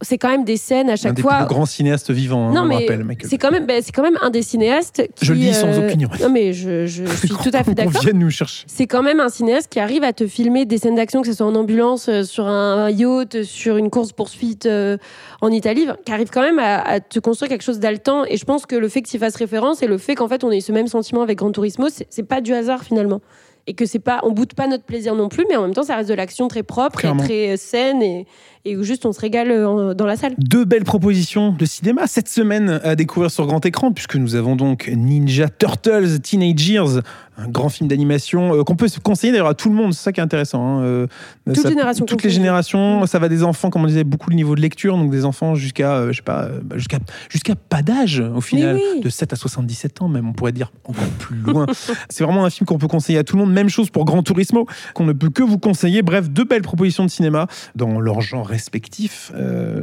c'est quand même des scènes à Un chaque des fois. plus grands cinéastes vivants, hein, non on mais rappelle, Michael. c'est quand même ben, c'est quand même un des cinéastes qui Je le dis sans euh, opinion. Non mais je, je suis tout à fait d'accord. vienne nous chercher. C'est quand même un cinéaste qui arrive à te filmer des scènes d'action, que ce soit en ambulance, euh, sur un yacht, sur une course-poursuite euh, en Italie, qui arrive quand même à, à te construire quelque chose d'haletant. Et je pense que le fait que tu fasses référence et le fait qu'en fait on ait ce même sentiment avec Gran Turismo, c'est c'est pas du hasard finalement. Et que c'est pas, on boude pas notre plaisir non plus, mais en même temps ça reste de l'action très propre Clairement. et très euh, saine et, et où juste on se régale euh, dans la salle. Deux belles propositions de cinéma cette semaine à découvrir sur grand écran, puisque nous avons donc Ninja Turtles Teenage Years, un grand film d'animation euh, qu'on peut se conseiller d'ailleurs à tout le monde, c'est ça qui est intéressant. hein, euh, Toutes ça- générations Toutes les générations, ça va des enfants, comme on disait, beaucoup de niveau de lecture, donc des enfants jusqu'à, euh, je sais pas, euh, bah, jusqu'à jusqu'à pas d'âge au final, oui. de 7 à 77 ans même, on pourrait dire encore plus loin. c'est vraiment un film qu'on peut conseiller à tout le monde, même chose pour Gran Turismo, qu'on ne peut que vous conseiller. Bref, deux belles propositions de cinéma dans leur genre respectif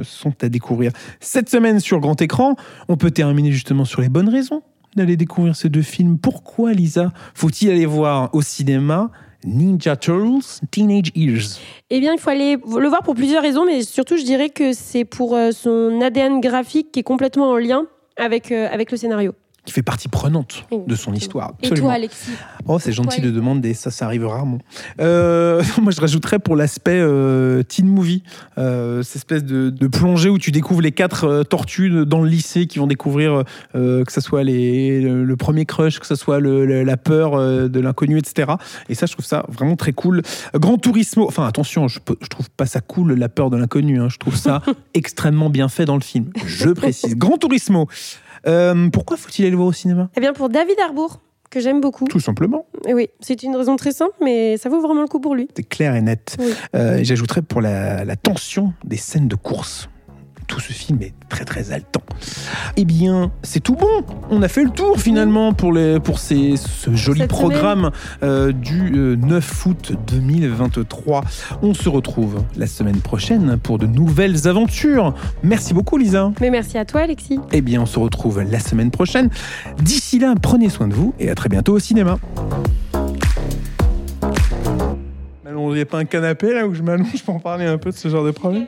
sont à découvrir cette semaine sur grand écran. On peut terminer justement sur les bonnes raisons d'aller découvrir ces deux films. Pourquoi, Lisa, faut-il aller voir au cinéma Ninja Turtles Teenage Years? Eh bien, il faut aller le voir pour plusieurs raisons, mais surtout, je dirais que c'est pour euh, son ADN graphique qui est complètement en lien avec, euh, avec le scénario. Qui fait partie prenante de son histoire. Et toi, Alexis Oh, c'est gentil de demander, ça, ça arrive rarement. Euh, moi, je rajouterais pour l'aspect euh, teen movie, euh, cette espèce de, de plongée où tu découvres les quatre tortues dans le lycée qui vont découvrir que ce soit les, le, le premier crush, que ce soit le- le- la peur de l'inconnu, etc. Et ça, je trouve ça vraiment très cool. Grand Turismo, enfin attention, je, je trouve pas ça cool la peur de l'inconnu, hein. je trouve ça extrêmement bien fait dans le film. Je précise. Grand Turismo. Euh, pourquoi faut-il aller le voir au cinéma? Eh bien, pour David Harbour, que j'aime beaucoup. Tout simplement. Et oui, c'est une raison très simple, mais ça vaut vraiment le coup pour lui. C'est clair et net. Oui. Euh, J'ajouterais pour la, la tension des scènes de course. Tout ce film est très très haletant. Eh bien, c'est tout bon. On a fait le tour finalement pour, les, pour ces, ce joli Cette programme euh, du euh, 9 août 2023. On se retrouve la semaine prochaine pour de nouvelles aventures. Merci beaucoup Lisa. Mais merci à toi, Alexis. Eh bien, on se retrouve la semaine prochaine. D'ici là, prenez soin de vous et à très bientôt au cinéma. Il n'y a pas un canapé là où je m'allonge pour parler un peu de ce genre de problème?